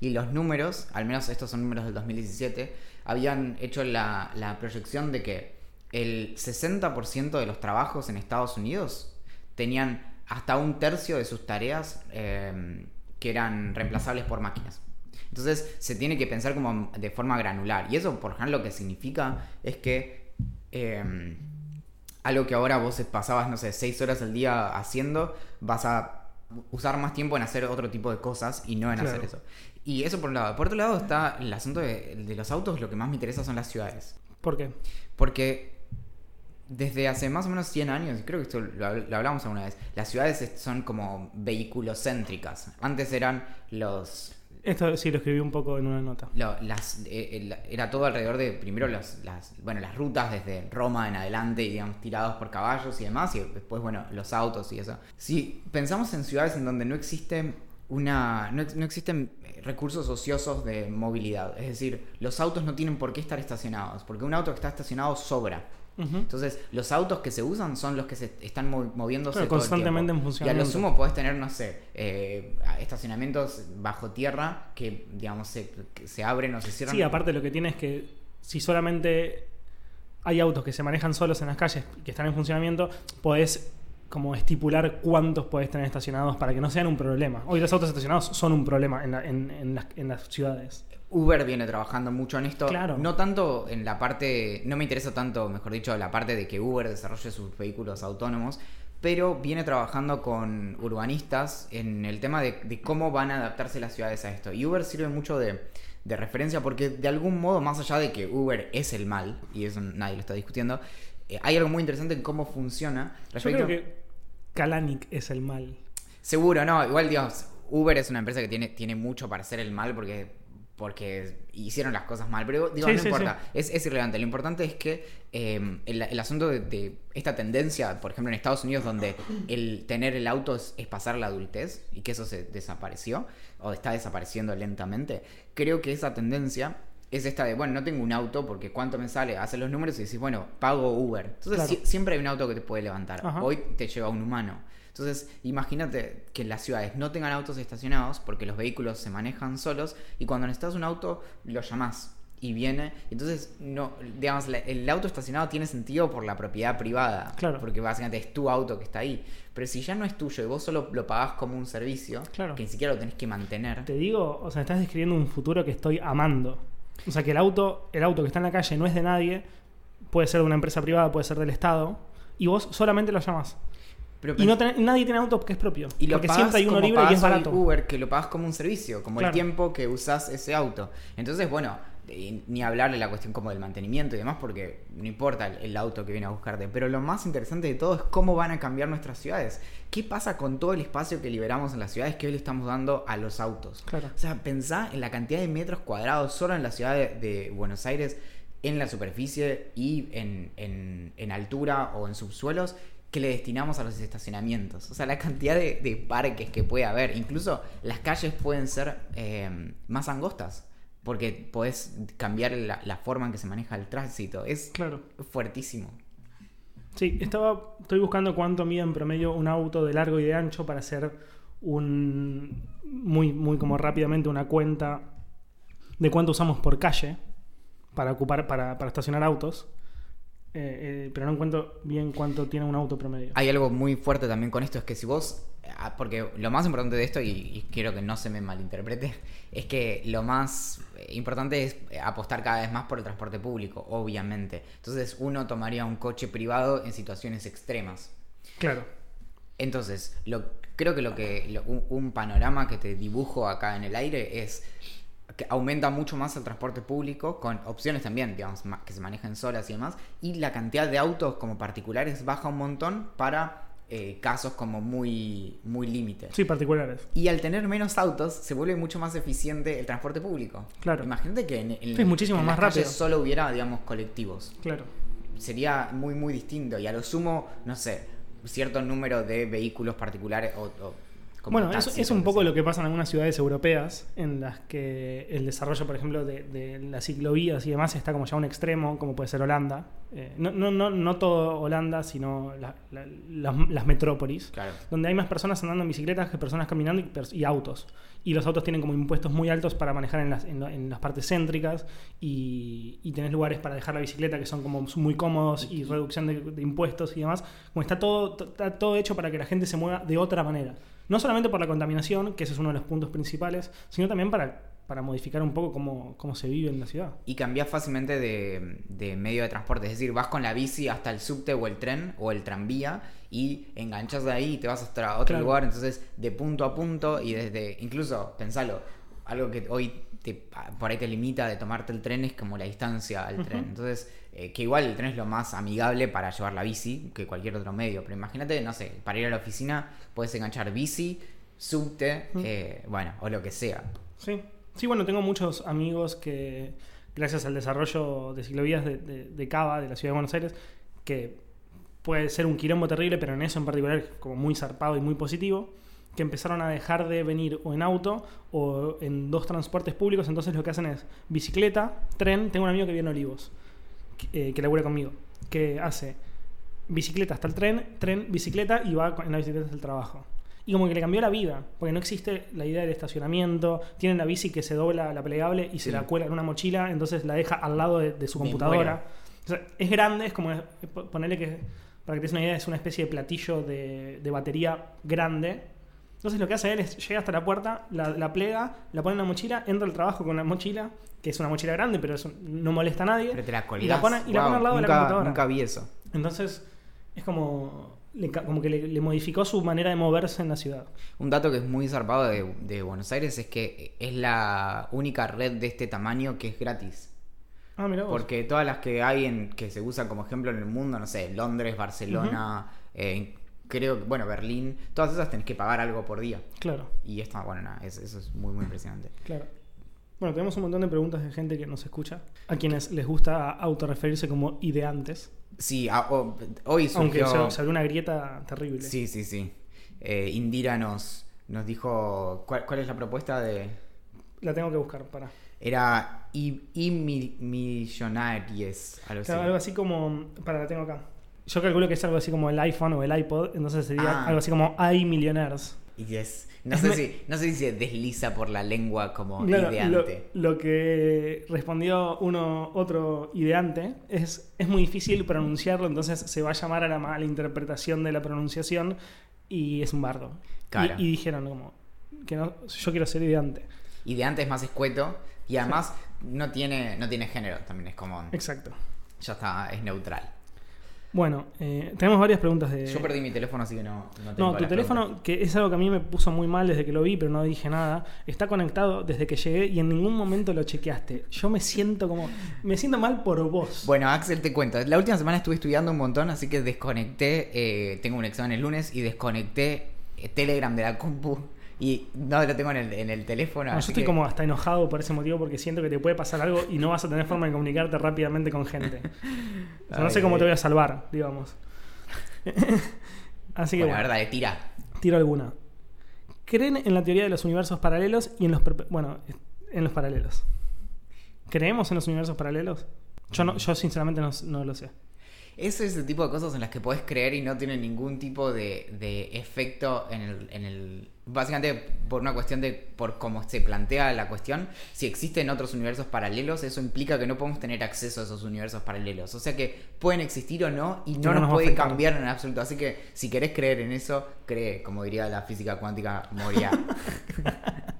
Y los números, al menos estos son números del 2017, habían hecho la, la proyección de que el 60% de los trabajos en Estados Unidos tenían hasta un tercio de sus tareas eh, que eran reemplazables por máquinas. Entonces se tiene que pensar como de forma granular. Y eso, por ejemplo, lo que significa es que eh, algo que ahora vos pasabas, no sé, seis horas al día haciendo, vas a usar más tiempo en hacer otro tipo de cosas y no en Claro. hacer eso. Y eso por un lado. Por otro lado está el asunto de, de los autos, lo que más me interesa son las ciudades. ¿Por qué? Porque desde hace más o menos 100 años, creo que esto lo, lo hablamos alguna vez, las ciudades es- son como vehiculocéntricas. Antes eran los... Esto sí lo escribí un poco en una nota. eh, era todo alrededor de primero las, bueno, las rutas desde Roma en adelante, digamos, tirados por caballos y demás, y después, bueno, los autos y eso. Si pensamos en ciudades en donde no existe una. no, no existen recursos ociosos de movilidad. Es decir, los autos no tienen por qué estar estacionados, porque un auto que está estacionado sobra. Entonces, los autos que se usan son los que se están mo- moviéndose todo el constantemente tiempo. en funcionamiento. Y a lo sumo podés tener, no sé, eh, estacionamientos bajo tierra que, digamos, se, que se abren o se cierran. Sí, aparte lo que tiene es que si solamente hay autos que se manejan solos en las calles que están en funcionamiento, podés como estipular cuántos podés tener estacionados para que no sean un problema. Hoy los autos estacionados son un problema en, la- en- en las, en las ciudades. Uber viene trabajando mucho en esto. Claro. No tanto en la parte, no me interesa tanto, mejor dicho, la parte de que Uber desarrolle sus vehículos autónomos, pero viene trabajando con urbanistas en el tema de, de cómo van a adaptarse las ciudades a esto. Y Uber sirve mucho de, de referencia porque de algún modo, más allá de que Uber es el mal, y eso nadie lo está discutiendo, eh, hay algo muy interesante en cómo funciona Yo respecto... creo que Kalanick es el mal. Seguro, no, igual Dios, Uber es una empresa que tiene, tiene mucho para hacer el mal porque, porque hicieron las cosas mal, pero digo, Sí, no sí, importa, Es, es irrelevante, lo importante es que eh, el, el asunto de, de esta tendencia, por ejemplo en Estados Unidos, donde el tener el auto es, es pasar la adultez y que eso se desapareció o está desapareciendo lentamente, creo que esa tendencia... Es esta de, bueno, no tengo un auto porque cuánto me sale, haces los números y decís, bueno, pago Uber. Entonces Claro. si- siempre hay un auto que te puede levantar. Ajá. Hoy te lleva un humano. Entonces, imagínate que las ciudades no tengan autos estacionados porque los vehículos se manejan solos y cuando necesitas un auto lo llamás y viene. Entonces, no, digamos, el auto estacionado tiene sentido por la propiedad privada, Claro. porque básicamente es tu auto que está ahí. Pero si ya no es tuyo y vos solo lo pagás como un servicio, Claro. que ni siquiera lo tenés que mantener. Te digo, o sea, estás describiendo un futuro que estoy amando. O sea, que el auto, el auto que está en la calle no es de nadie, puede ser de una empresa privada, puede ser del Estado, y vos solamente lo llamas. Pero Y no tenés- nadie tiene auto que es propio. Y lo porque pagas siempre hay uno como libre y es barato. Uber, que lo pagas como un servicio, como el tiempo que usás ese auto. Entonces, bueno, ni hablar de la cuestión como del mantenimiento y demás, porque no importa el, el auto que viene a buscarte. Pero lo más interesante de todo es cómo van a cambiar nuestras ciudades. ¿Qué pasa con todo el espacio que liberamos en las ciudades que hoy le estamos dando a los autos? Claro. O sea, pensá en la cantidad de metros cuadrados solo en la ciudad de, de Buenos Aires, en la superficie y en, en- en altura o en subsuelos que le destinamos a los estacionamientos. O sea, la cantidad de, de parques que puede haber. Incluso las calles pueden ser eh, más angostas. Porque podés cambiar la, la forma en que se maneja el tránsito. Es Claro. fuertísimo. Sí, estaba, estoy buscando cuánto mide en promedio un auto de largo y de ancho para hacer un muy, muy como rápidamente una cuenta de cuánto usamos por calle para ocupar, para, para estacionar autos. Eh, eh, pero no encuentro bien cuánto tiene un auto promedio. Hay algo muy fuerte también con esto, es que si vos, ah, porque lo más importante de esto, y, y quiero que no se me malinterprete, *laughs* es que lo más importante es apostar cada vez más por el transporte público, obviamente. Entonces uno tomaría un coche privado en situaciones extremas. Claro. Entonces, lo, creo que lo que lo- un, un panorama que te dibujo acá en el aire es que aumenta mucho más el transporte público con opciones también, digamos, que se manejen solas y demás, y la cantidad de autos como particulares baja un montón para eh, casos como muy muy límites. Sí, particulares. Y al tener menos autos, se vuelve mucho más eficiente el transporte público. Claro. Imagínate que en, en- Sí, muchísimo en más las rápido. solo hubiera, digamos, colectivos Claro. sería muy muy distinto y a lo sumo no sé cierto número de vehículos particulares o, o como Bueno, taxis es o un poco lo que pasa en algunas ciudades europeas, en las que el desarrollo, por ejemplo, de, de las ciclovías y demás está como ya a un extremo, como puede ser Holanda. Eh, no, no, no, no todo Holanda, sino la- la- las, las metrópolis, claro donde hay más personas andando en bicicletas que personas caminando y, y autos. Y los autos tienen como impuestos muy altos para manejar en las, en en las partes céntricas y, y tenés lugares para dejar la bicicleta que son como muy cómodos y reducción de, de impuestos y demás. Como está todo, está todo hecho para que la gente se mueva de otra manera. No solamente por la contaminación, que ese es uno de los puntos principales, sino también para para modificar un poco cómo, cómo se vive en la ciudad. Y cambias fácilmente de, de medio de transporte. Es decir, vas con la bici hasta el subte o el tren o el tranvía y enganchas de ahí y te vas hasta otro Claro. lugar. Entonces, de punto a punto y desde. Incluso, pensalo, algo que hoy te, por ahí te limita de tomarte el tren es como la distancia al tren. Entonces, eh, que igual el tren es lo más amigable para llevar la bici que cualquier otro medio. Pero imagínate, no sé, para ir a la oficina puedes enganchar bici, subte, eh, bueno, o lo que sea. Sí. Sí, bueno, tengo muchos amigos que, gracias al desarrollo de ciclovías de, de, de Cava, de la ciudad de Buenos Aires, que puede ser un quilombo terrible, pero en eso en particular es como muy zarpado y muy positivo, que empezaron a dejar de venir o en auto o en dos transportes públicos, entonces lo que hacen es bicicleta, tren, tengo un amigo que viene a Olivos, que, eh, que labura conmigo, que hace bicicleta hasta el tren, tren, bicicleta y va en la bicicleta hasta el trabajo. Y como que le cambió la vida, porque no existe la idea del estacionamiento, tienen la bici que se dobla la plegable y se Sí. la cuela en una mochila, entonces la deja al lado de, de su computadora. O sea, es grande, es como po- ponerle que, para que te des una idea, es una especie de platillo de, de batería grande. Entonces lo que hace él es llega hasta la puerta, la, la plega, la pone en la mochila, entra al trabajo con la mochila, que es una mochila grande, pero es un- no molesta a nadie. Pero te la Y la pone- y la Wow, pone al lado de la nunca, computadora. Nunca vi eso. Entonces es como, le ca- como que le, le modificó su manera de moverse en la ciudad. Un dato que es muy zarpado de, de Buenos Aires es que es la única red de este tamaño que es gratis. Ah, mira vos. Porque todas las que hay en, que se usan como ejemplo en el mundo, no sé, Londres, Barcelona, eh, creo que, bueno, Berlín, todas esas tenés que pagar algo por día. Claro, Y esta, bueno, nada, es- eso es muy, muy impresionante. claro. Bueno, tenemos un montón de preguntas de gente que nos escucha, a quienes les gusta autorreferirse como ideantes. Sí, a- o- hoy Aunque surgió... se, se abrió una grieta terrible. Sí, sí, sí. Eh, Indira nos, nos dijo, ¿cuál, cuál es la propuesta de...? La tengo que buscar, para. Era y, y mi- millonarios, algo así. Algo así como. Para, la tengo acá. Yo calculo que es algo así como el iPhone o el iPod, entonces sería Ah. algo así como iMillionaires. Y es- *laughs* no, Es sé me- si, no sé si se desliza por la lengua como Claro, ideante. lo que respondió uno otro ideante es es muy difícil pronunciarlo, entonces se va a llamar a la mala interpretación de la pronunciación y es un bardo. Claro. Y, dijeron como que no, yo quiero ser ideante. Ideante es más escueto y además no tiene no tiene género, también es como Exacto. ya está, es neutral. Bueno, eh, tenemos varias preguntas de... Yo perdí mi teléfono así que no no tengo No, tu teléfono, preguntas. que es algo que a mí me puso muy mal desde que lo vi, pero no dije nada, está conectado desde que llegué y en ningún momento lo chequeaste. Yo me siento como... Me siento mal por vos. Bueno, Axel, te cuento. La última semana estuve estudiando un montón, así que desconecté. eh, tengo un examen el lunes y desconecté eh, Telegram de la compu y no lo tengo en el, en el teléfono. No, yo estoy que- como hasta enojado por ese motivo porque siento que te puede pasar algo y no vas a tener forma de comunicarte rápidamente con gente. *laughs* O sea, no sé cómo te voy a salvar, digamos. *laughs* Así que Bueno, bueno, a ver, dale, tira. tiro alguna. ¿Creen en la teoría de los universos paralelos y en los... Bueno, en los paralelos. ¿Creemos en los universos paralelos? Yo, no, yo sinceramente no, no lo sé. Es ese tipo de cosas en las que podés creer y no tiene ningún tipo de, de efecto en el, en el... Básicamente por una cuestión de... por cómo se plantea la cuestión. Si existen otros universos paralelos, eso implica que no podemos tener acceso a esos universos paralelos. O sea que pueden existir o no y no, no nos, nos puede afectar. cambiar en absoluto. Así que si querés creer en eso, cree, como diría la física cuántica Moria. *laughs*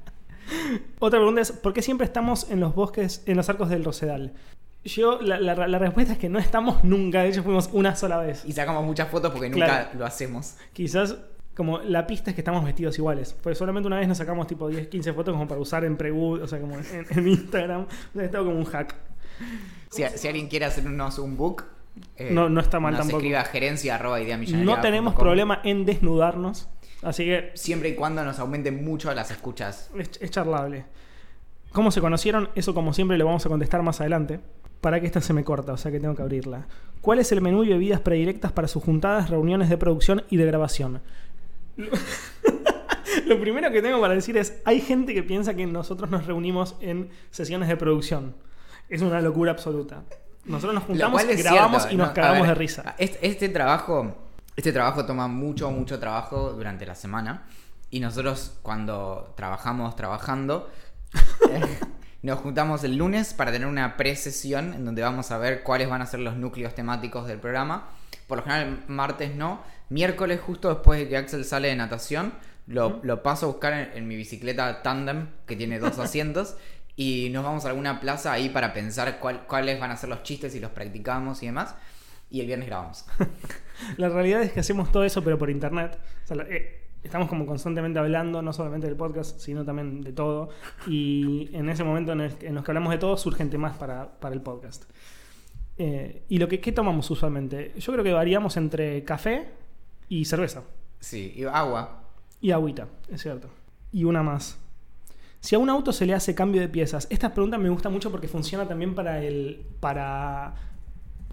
Otra pregunta es, ¿por qué siempre estamos en los bosques, en los arcos del Rosedal? Yo, la, la- la respuesta es que no estamos nunca, de hecho fuimos una sola vez. y sacamos muchas fotos porque nunca Claro. lo hacemos. Quizás como la pista es que estamos vestidos iguales. Porque solamente una vez nos sacamos tipo 10, 15 fotos como para usar en Prewood, o sea, como en, en Instagram. O sea, es todo como un hack. Si, si alguien quiere hacernos un book... eh, No- no está mal nos tampoco. escribe a gerencia arroba idea No tenemos problema en desnudarnos. Así que Siempre y cuando nos aumenten mucho las escuchas. es, es charlable. ¿Cómo se conocieron? Eso como siempre lo vamos a contestar más adelante. Para que esta se me corta, o sea que tengo que abrirla. ¿Cuál es el menú y bebidas predilectas para sus juntadas, reuniones de producción y de grabación? *laughs* Lo- primero que tengo para decir es, hay gente que piensa que nosotros nos reunimos en sesiones de producción. Es una locura absoluta. Nosotros nos juntamos, grabamos cierto, y nos ¿no? Cagamos ver, de risa. Este, este trabajo, este trabajo toma mucho, mucho trabajo durante la semana. Y nosotros cuando trabajamos trabajando, *laughs* nos juntamos el lunes para tener una pre-sesión en donde vamos a ver cuáles van a ser los núcleos temáticos del programa. Por lo general, martes no. Miércoles, justo después de que Axel sale de natación, lo, lo paso a buscar en, en mi bicicleta tandem, que tiene dos *laughs* asientos, y nos vamos a alguna plaza ahí para pensar cuál- cuáles van a ser los chistes y los practicamos y demás. Y el viernes grabamos. *laughs* La realidad es que hacemos todo eso, pero por internet. O sea, eh, estamos como constantemente hablando, no solamente del podcast, sino también de todo. Y en ese momento en, el, en los que hablamos de todo, surgen temas para, para el podcast. Eh, ¿Y lo que qué tomamos usualmente? Yo creo que variamos entre café y cerveza. Sí, y agua. Y agüita, es cierto. Y una más. Si a un auto se le hace cambio de piezas, esta pregunta me gusta mucho porque funciona también para el. para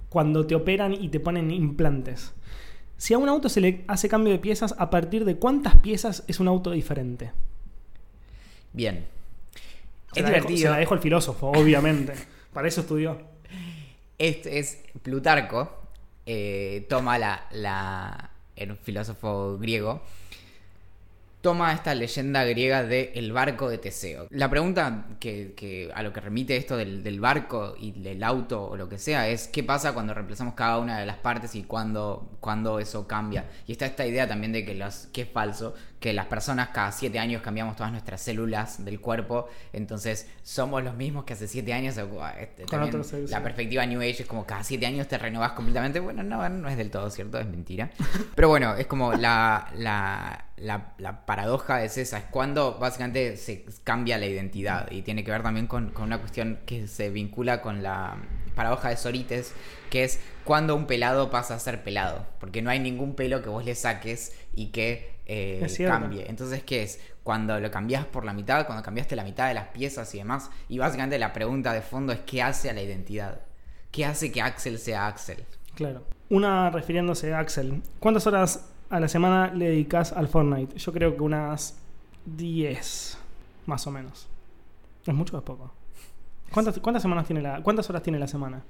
cuando te operan y te ponen implantes. Si a un auto se le hace cambio de piezas, ¿a partir de cuántas piezas es un auto diferente? Bien. Se es la dejo- divertido. se la dejo al filósofo, obviamente. *laughs* para eso estudió. Este es Plutarco. eh, toma la, la. El filósofo griego. Toma esta leyenda griega de el barco de Teseo. La pregunta que, que a lo que remite esto del, del barco y del auto o lo que sea es qué pasa cuando reemplazamos cada una de las partes y cuándo, cuándo eso cambia. Y está esta idea también de que, los, que es falso, que las personas cada siete años cambiamos todas nuestras células del cuerpo, entonces somos los mismos que hace siete años. o, este, Con también sí, la sí. perspectiva New Age es como cada siete años te renovas completamente. Bueno, no, no es del todo cierto, es mentira. *laughs* Pero bueno, es como la, la, la, la paradoja es esa, es cuando básicamente se cambia la identidad y tiene que ver también con, con una cuestión que se vincula con la paradoja de Sorites, que es cuando un pelado pasa a ser pelado, porque no hay ningún pelo que vos le saques y que eh, cambie. Entonces, ¿qué es? Cuando lo cambias por la mitad, cuando cambiaste la mitad de las piezas y demás, y básicamente la pregunta de fondo es ¿qué hace a la identidad? ¿Qué hace que Axel sea Axel? Claro. Una refiriéndose a Axel. ¿Cuántas horas a la semana le dedicas al Fortnite? Yo creo que unas 10, más o menos. ¿Es mucho o es poco? ¿Cuántas, cuántas semanas tiene la, ¿Cuántas horas tiene la semana?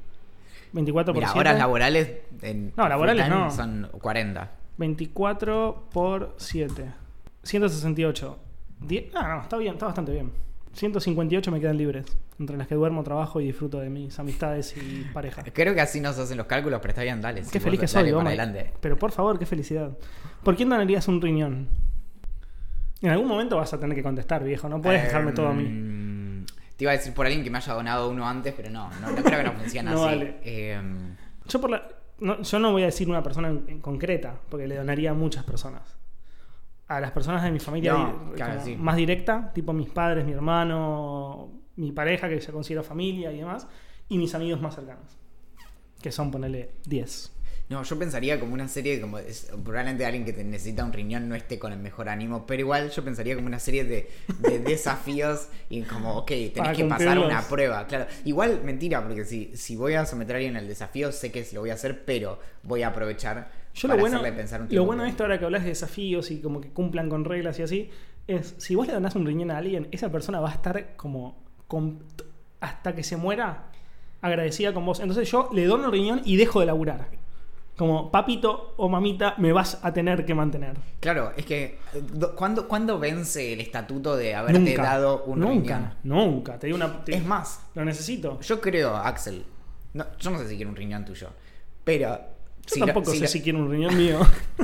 ¿24 por Mira, 7? horas laborales en No, laborales full time no. son 40. 24 por 7. 168. Die- Ah, no, está bien, está bastante bien. 158 me quedan libres. Entre las que duermo, trabajo y disfruto de mis amistades y pareja. Creo que así nos hacen los cálculos, pero está bien, dale. Qué feliz vos que soy, dale para adelante. Pero por favor, qué felicidad. ¿Por quién donarías un riñón? En algún momento vas a tener que contestar, viejo. No puedes dejarme todo a mí. Te iba a decir por alguien que me haya donado uno antes, pero no, no, no creo que no funcione *laughs* No así. vale. Em, Yo, por la- no, yo no voy a decir una persona en, en concreta, porque le donaría a muchas personas. A las personas de mi familia No, di- claro, como sí. más directa, tipo mis padres, mi hermano, mi pareja, que ya considero familia y demás, y mis amigos más cercanos, que son, ponele, 10. No, yo pensaría como una serie, como es- probablemente alguien que te necesita un riñón no esté con el mejor ánimo, pero igual yo pensaría como una serie de, de *laughs* desafíos y como, ok, tenés Para que pasar una prueba, claro. Igual, mentira, porque si, si voy a someter a alguien al desafío, sé que lo voy a hacer, pero voy a aprovechar Yo para lo bueno, hacerle pensar un lo bueno de esto ahora que hablas de desafíos y como que cumplan con reglas y así, es si vos le donás un riñón a alguien, esa persona va a estar como con- hasta que se muera agradecida con vos. Entonces yo le dono el riñón y dejo de laburar. Como papito o mamita me vas a tener que mantener. Claro, es que, do- ¿cuándo, cuándo vence el estatuto de haberte nunca. dado un nunca, riñón? nunca. Te digo una. te- Es más, Lo necesito. yo creo, Axel, no, yo no sé si quiero un riñón tuyo, pero... Yo si tampoco si sé si quiero un riñón mío. *laughs*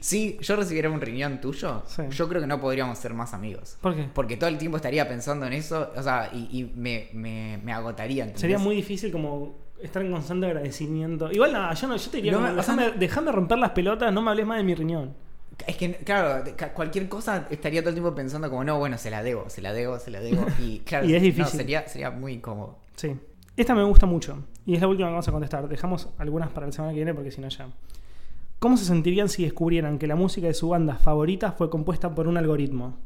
Si yo recibiera un riñón tuyo, Sí. yo creo que no podríamos ser más amigos. ¿Por qué? Porque todo el tiempo estaría pensando en eso, o sea, y, y me, me, me agotaría. ¿entendés? Sería muy difícil como estar en constante agradecimiento. Igual nada, yo no, yo te diría No como, déjame, déjame romper las pelotas, no me hables más de mi riñón. Es que, claro, cualquier cosa estaría todo el tiempo pensando como, no, bueno, se la debo, se la debo, se la debo. *laughs* Y claro, Y es no, difícil. sería, sería muy incómodo. Sí. Esta me gusta mucho. Y es la última que vamos a contestar. Dejamos algunas para la semana que viene porque si no ya. ¿Cómo se sentirían si descubrieran que la música de su banda favorita fue compuesta por un algoritmo?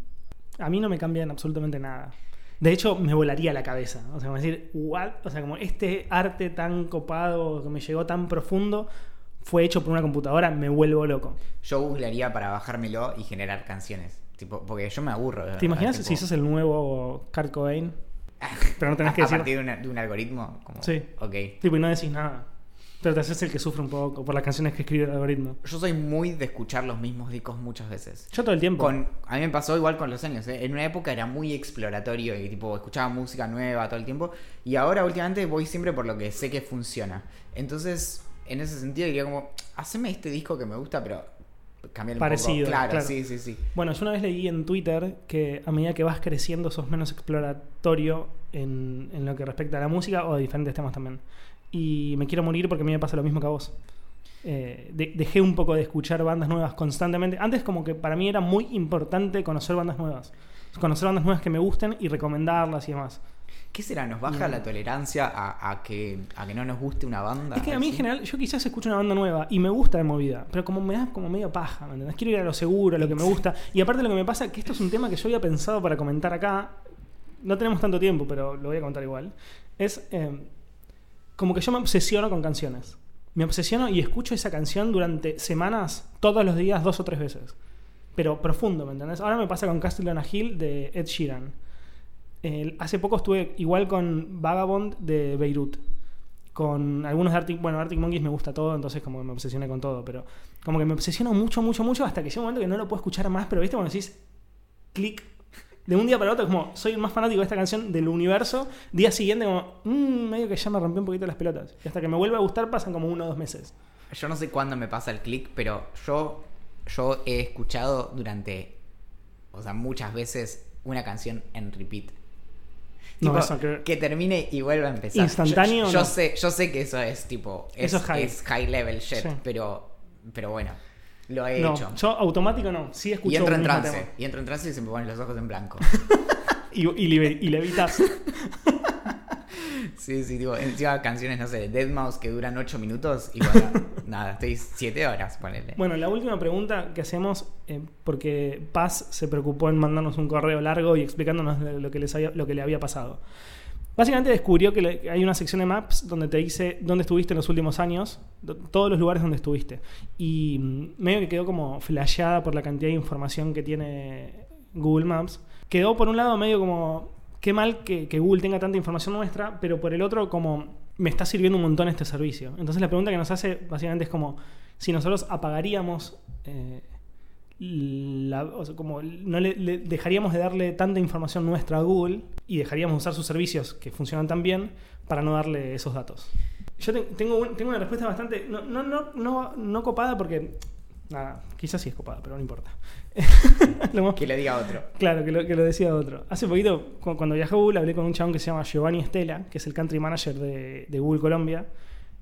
A mí no me cambian absolutamente nada. De hecho, me volaría la cabeza. O sea, como decir, what? O sea, como este arte tan copado que me llegó tan profundo fue hecho por una computadora, me vuelvo loco. Yo googlearía para bajármelo y generar canciones. Tipo, porque yo me aburro. ¿Te imaginas tipo, si sos el nuevo Kurt Cobain? *laughs* Pero no tenés a, que a decir. partir de, una- de un algoritmo? Como, Sí. Ok. Tipo, y no decís nada. Pero te haces el que sufre un poco por las canciones que escribe el algoritmo. Yo soy muy de escuchar los mismos discos muchas veces. Yo todo el tiempo. Con, a mí me pasó igual con los años. ¿eh? En una época era muy exploratorio y tipo escuchaba música nueva todo el tiempo. Y ahora últimamente voy siempre por lo que sé que funciona. Entonces, en ese sentido diría como, haceme este disco que me gusta, pero cambiar un Parecido, poco. Claro, claro. sí, sí, sí. Bueno, yo una vez leí en Twitter que a medida que vas creciendo sos menos exploratorio en, en lo que respecta a la música o a diferentes temas también. Y me quiero morir porque a mí me pasa lo mismo que a vos. Eh, de- dejé un poco de escuchar bandas nuevas constantemente. Antes como que para mí era muy importante conocer bandas nuevas. Conocer bandas nuevas que me gusten y recomendarlas y demás. ¿Qué será? ¿Nos baja Mm. la tolerancia a, a que, a que no nos guste una banda? Es que a mí en general, yo quizás escucho una banda nueva y me gusta de movida, pero como me da como medio paja, ¿me entendés? Quiero ir a lo seguro, a lo que me gusta. Y aparte lo que me pasa, que esto es un tema que yo había pensado para comentar acá, no tenemos tanto tiempo, pero lo voy a contar igual, es eh, como que yo me obsesiono con canciones. Me obsesiono y escucho esa canción durante semanas, todos los días, dos o tres veces. Pero profundo, ¿me entendés? Ahora me pasa con Castle on a Hill de Ed Sheeran. Hace poco estuve igual con Vagabond de Beirut. Con algunos de Arctic, bueno, Arctic Monkeys me gusta todo, entonces como que me obsesioné con todo, pero como que me obsesiono mucho, mucho, mucho hasta que llega un momento que no lo puedo escuchar más, pero viste cuando decís clic de un día para otro, como soy el más fanático de esta canción del universo, día siguiente como, mmm, medio que ya me rompió un poquito las pelotas. Y hasta que me vuelve a gustar pasan como uno o dos meses. Yo no sé cuándo me pasa el click, pero yo, yo he escuchado durante, o sea, muchas veces una canción en repeat. No, Tipo, eso que- que termine y vuelva a empezar. Instantáneo, Yo, yo no. sé, yo sé que eso es tipo, es, Eso es high. es high level shit, Sí. pero, pero bueno, lo he No, hecho. yo automático no, sí escucho Y entro en trance, tema. y entro en trance y se me ponen los ojos en blanco. *laughs* Y, y, libe- y levitas. *laughs* Sí, sí, digo, encima canciones, no sé, de Deadmau5 que duran 8 minutos y bueno, *laughs* nada, estoy 7 horas, ponele. Bueno, la última pregunta que hacemos, eh, porque Paz se preocupó en mandarnos un correo largo y explicándonos lo que, les había- lo que le había pasado. Básicamente descubrió que hay una sección de maps donde te dice dónde estuviste en los últimos años, do- todos los lugares donde estuviste. Y mm, medio que quedó como flasheada por la cantidad de información que tiene Google Maps. Quedó por un lado medio como, qué mal que, que Google tenga tanta información nuestra, pero por el otro como, me está sirviendo un montón este servicio. Entonces la pregunta que nos hace básicamente es como, si nosotros apagaríamos... eh, la- o sea, como no le, le- dejaríamos de darle tanta información nuestra a Google y dejaríamos de usar sus servicios que funcionan tan bien para no darle esos datos. Yo te- tengo, un- tengo una respuesta bastante no, no, no, no, no copada porque nada, quizás sí es copada, pero no importa. *laughs* Lo más- Que le diga otro. Claro, que lo, que lo decía otro. Hace poquito, cu- cuando viajé a Google, hablé con un chabón que se llama Giovanni Estela, que es el country manager de, de Google Colombia.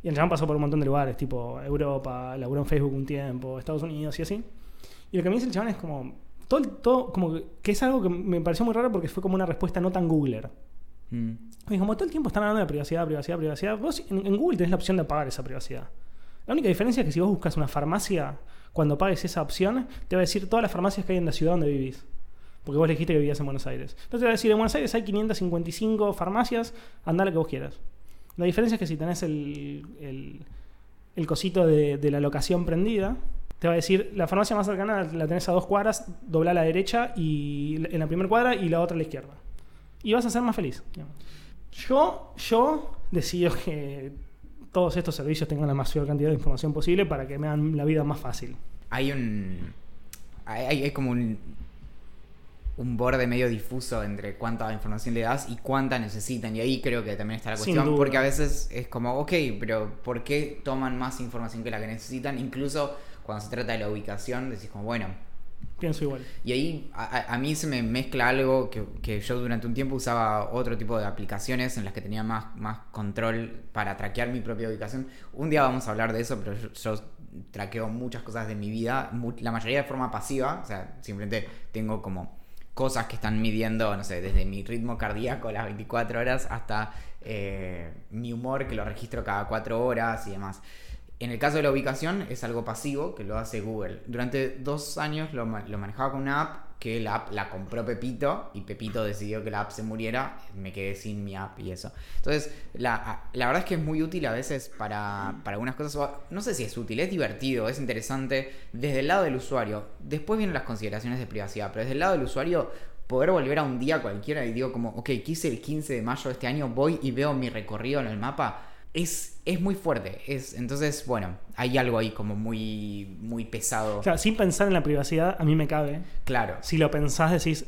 Y el chabón pasó por un montón de lugares, tipo Europa, laburó en Facebook un tiempo, Estados Unidos y así. Y lo que me dice el chabón es como. Todo, todo como que, es algo que me pareció muy raro porque fue como una respuesta no tan Googler. Mm. Y como todo el tiempo están hablando de privacidad, privacidad, privacidad, vos en, en Google tenés la opción de apagar esa privacidad. La única diferencia es que si vos buscas una farmacia, cuando pagues esa opción, te va a decir todas las farmacias que hay en la ciudad donde vivís. Porque vos le dijiste que vivías en Buenos Aires. Entonces te va a decir, en Buenos Aires hay 555 farmacias, anda la que vos quieras. La diferencia es que si tenés el, el, el cosito de, de la locación prendida, te va a decir, la farmacia más cercana la tenés a dos cuadras, dobla a la derecha y en la primera cuadra y la otra a la izquierda. Y vas a ser más feliz. Yo, yo decido que todos estos servicios tengan la mayor cantidad de información posible para que me hagan la vida más fácil. Hay un. Hay, hay- como un. Un borde medio difuso entre cuánta información le das y cuánta necesitan. Y ahí creo que también está la cuestión. Porque a veces es como, ok, pero ¿por qué toman más información que la que necesitan? Incluso cuando se trata de la ubicación, decís como, bueno, Pienso igual. Y ahí a, a- mí se me mezcla algo que, que yo durante un tiempo usaba otro tipo de aplicaciones en las que tenía más, más control para traquear mi propia ubicación. Un día vamos a hablar de eso, pero yo, yo traqueo muchas cosas de mi vida, la mayoría de forma pasiva, o sea, simplemente tengo como cosas que están midiendo, no sé, desde mi ritmo cardíaco las 24 horas hasta eh, mi humor que lo registro cada 4 horas y demás. En el caso de la ubicación es algo pasivo que lo hace Google. Durante dos años lo, ma- lo manejaba con una app que la app la compró Pepito y Pepito decidió que la app se muriera. Me quedé sin mi app y eso. Entonces, la, la verdad es que es muy útil a veces para, para algunas cosas. No sé si es útil, es divertido, es interesante desde el lado del usuario. Después vienen las consideraciones de privacidad, pero desde el lado del usuario poder volver a un día cualquiera y digo como, ok, quise el 15 de mayo de este año, voy y veo mi recorrido en el mapa, es, es muy fuerte. Es, entonces, bueno, hay algo ahí como muy, muy pesado. Claro, sin pensar en la privacidad, a mí me cabe. Claro. Si lo pensás, decís,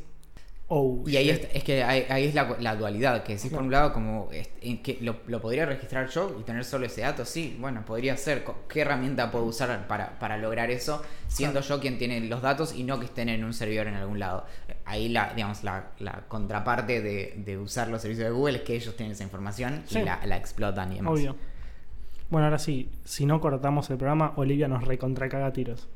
Oh, Y ahí es, es que ahí, ahí es la, la dualidad, que decís por un lado como en que lo, lo podría registrar yo y tener solo ese dato, sí, bueno, podría ser. ¿Qué herramienta puedo usar para, para lograr eso siendo yo quien tiene los datos y no que estén en un servidor en algún lado? Ahí la, digamos, la, la contraparte de, de usar los servicios de Google es que ellos tienen esa información Sí. y la, la explotan y demás. Obvio. Bueno, ahora sí, si no cortamos el programa, Olivia nos recontracaga tiros.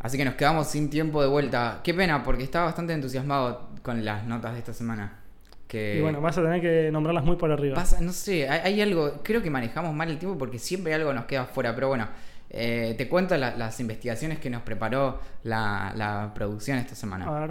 Así que nos quedamos sin tiempo de vuelta. Qué pena, porque estaba bastante entusiasmado con las notas de esta semana. Que Y bueno, vas a tener que nombrarlas muy por arriba. Pasa, no sé, hay, hay algo, creo que manejamos mal el tiempo porque siempre algo nos queda fuera, pero bueno, eh, te cuento la- las investigaciones que nos preparó la, la producción esta semana. A ver.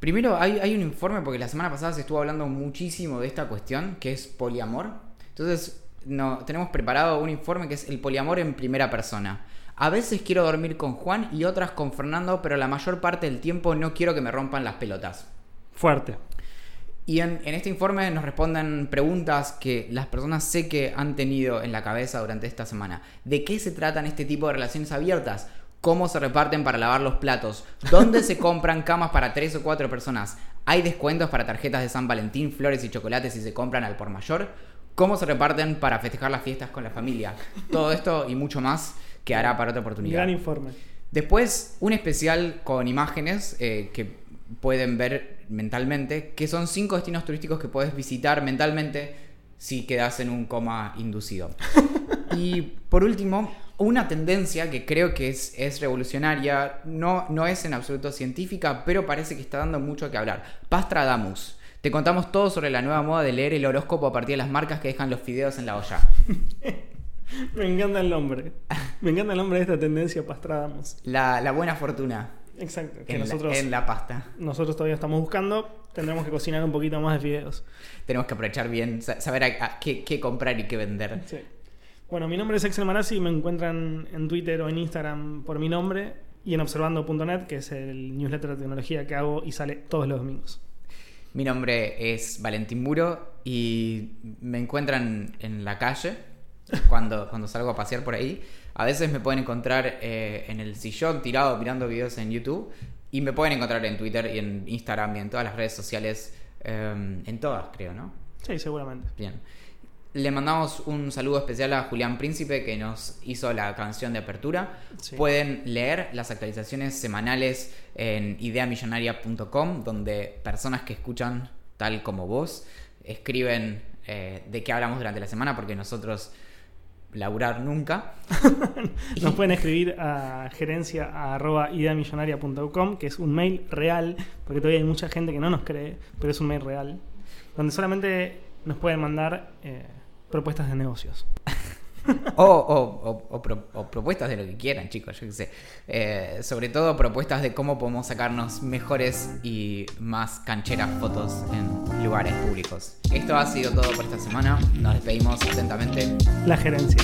Primero, hay, hay un informe porque la semana pasada se estuvo hablando muchísimo de esta cuestión, que es poliamor. Entonces, no, tenemos preparado un informe que es el poliamor en primera persona. A veces quiero dormir con Juan y otras con Fernando, pero la mayor parte del tiempo no quiero que me rompan las pelotas. Fuerte. Y en, en este informe nos responden preguntas que las personas sé que han tenido en la cabeza durante esta semana. ¿De qué se tratan este tipo de relaciones abiertas? ¿Cómo se reparten para lavar los platos? ¿Dónde se *laughs* compran camas para tres o cuatro personas? ¿Hay descuentos para tarjetas de San Valentín, flores y chocolates si se compran al por mayor? ¿Cómo se reparten para festejar las fiestas con la familia? Todo esto y mucho más quedará para otra oportunidad. Gran informe. Después, un especial con imágenes eh, que pueden ver mentalmente, que son cinco destinos turísticos que puedes visitar mentalmente si quedas en un coma inducido. *laughs* y por último, una tendencia que creo que es, es revolucionaria, no, no es en absoluto científica, pero parece que está dando mucho que hablar. Pastradamus. Te contamos todo sobre la nueva moda de leer el horóscopo a partir de las marcas que dejan los fideos en la olla. *laughs* Me encanta el nombre. *laughs* *laughs* Me encanta el nombre de esta tendencia Pastradamus. La, la buena fortuna Exacto. Que en, la- nosotros, en la pasta. nosotros todavía estamos buscando. Tendremos que cocinar un poquito más de fideos. Tenemos que aprovechar bien, sa- saber a- a qué, qué comprar y qué vender. Sí. Bueno, mi nombre es Excel Marazzi. Me encuentran en Twitter o en Instagram por mi nombre. Y en observando.net, que es el newsletter de tecnología que hago y sale todos los domingos. Mi nombre es Valentín Muro y me encuentran en la calle cuando, cuando salgo a pasear por ahí. A veces me pueden encontrar eh, en el sillón tirado mirando videos en YouTube y me pueden encontrar en Twitter y en Instagram y en todas las redes sociales, eh, en todas creo, ¿no? Sí, seguramente. Bien. Le mandamos un saludo especial a Julián Príncipe que nos hizo la canción de apertura. Sí. Pueden leer las actualizaciones semanales en ideamillonaria.com donde personas que escuchan tal como vos escriben eh, de qué hablamos durante la semana porque nosotros laburar nunca. *laughs* Nos pueden escribir a gerencia.ideamillonaria.com, que es un mail real, porque todavía hay mucha gente que no nos cree, pero es un mail real, donde solamente nos pueden mandar eh, propuestas de negocios. *laughs* O, o- o- o pro- o propuestas de lo que quieran, chicos, yo qué sé. Eh, sobre todo propuestas de cómo podemos sacarnos mejores y más cancheras fotos en lugares públicos. Esto ha sido todo por esta semana. Nos despedimos atentamente. La gerencia.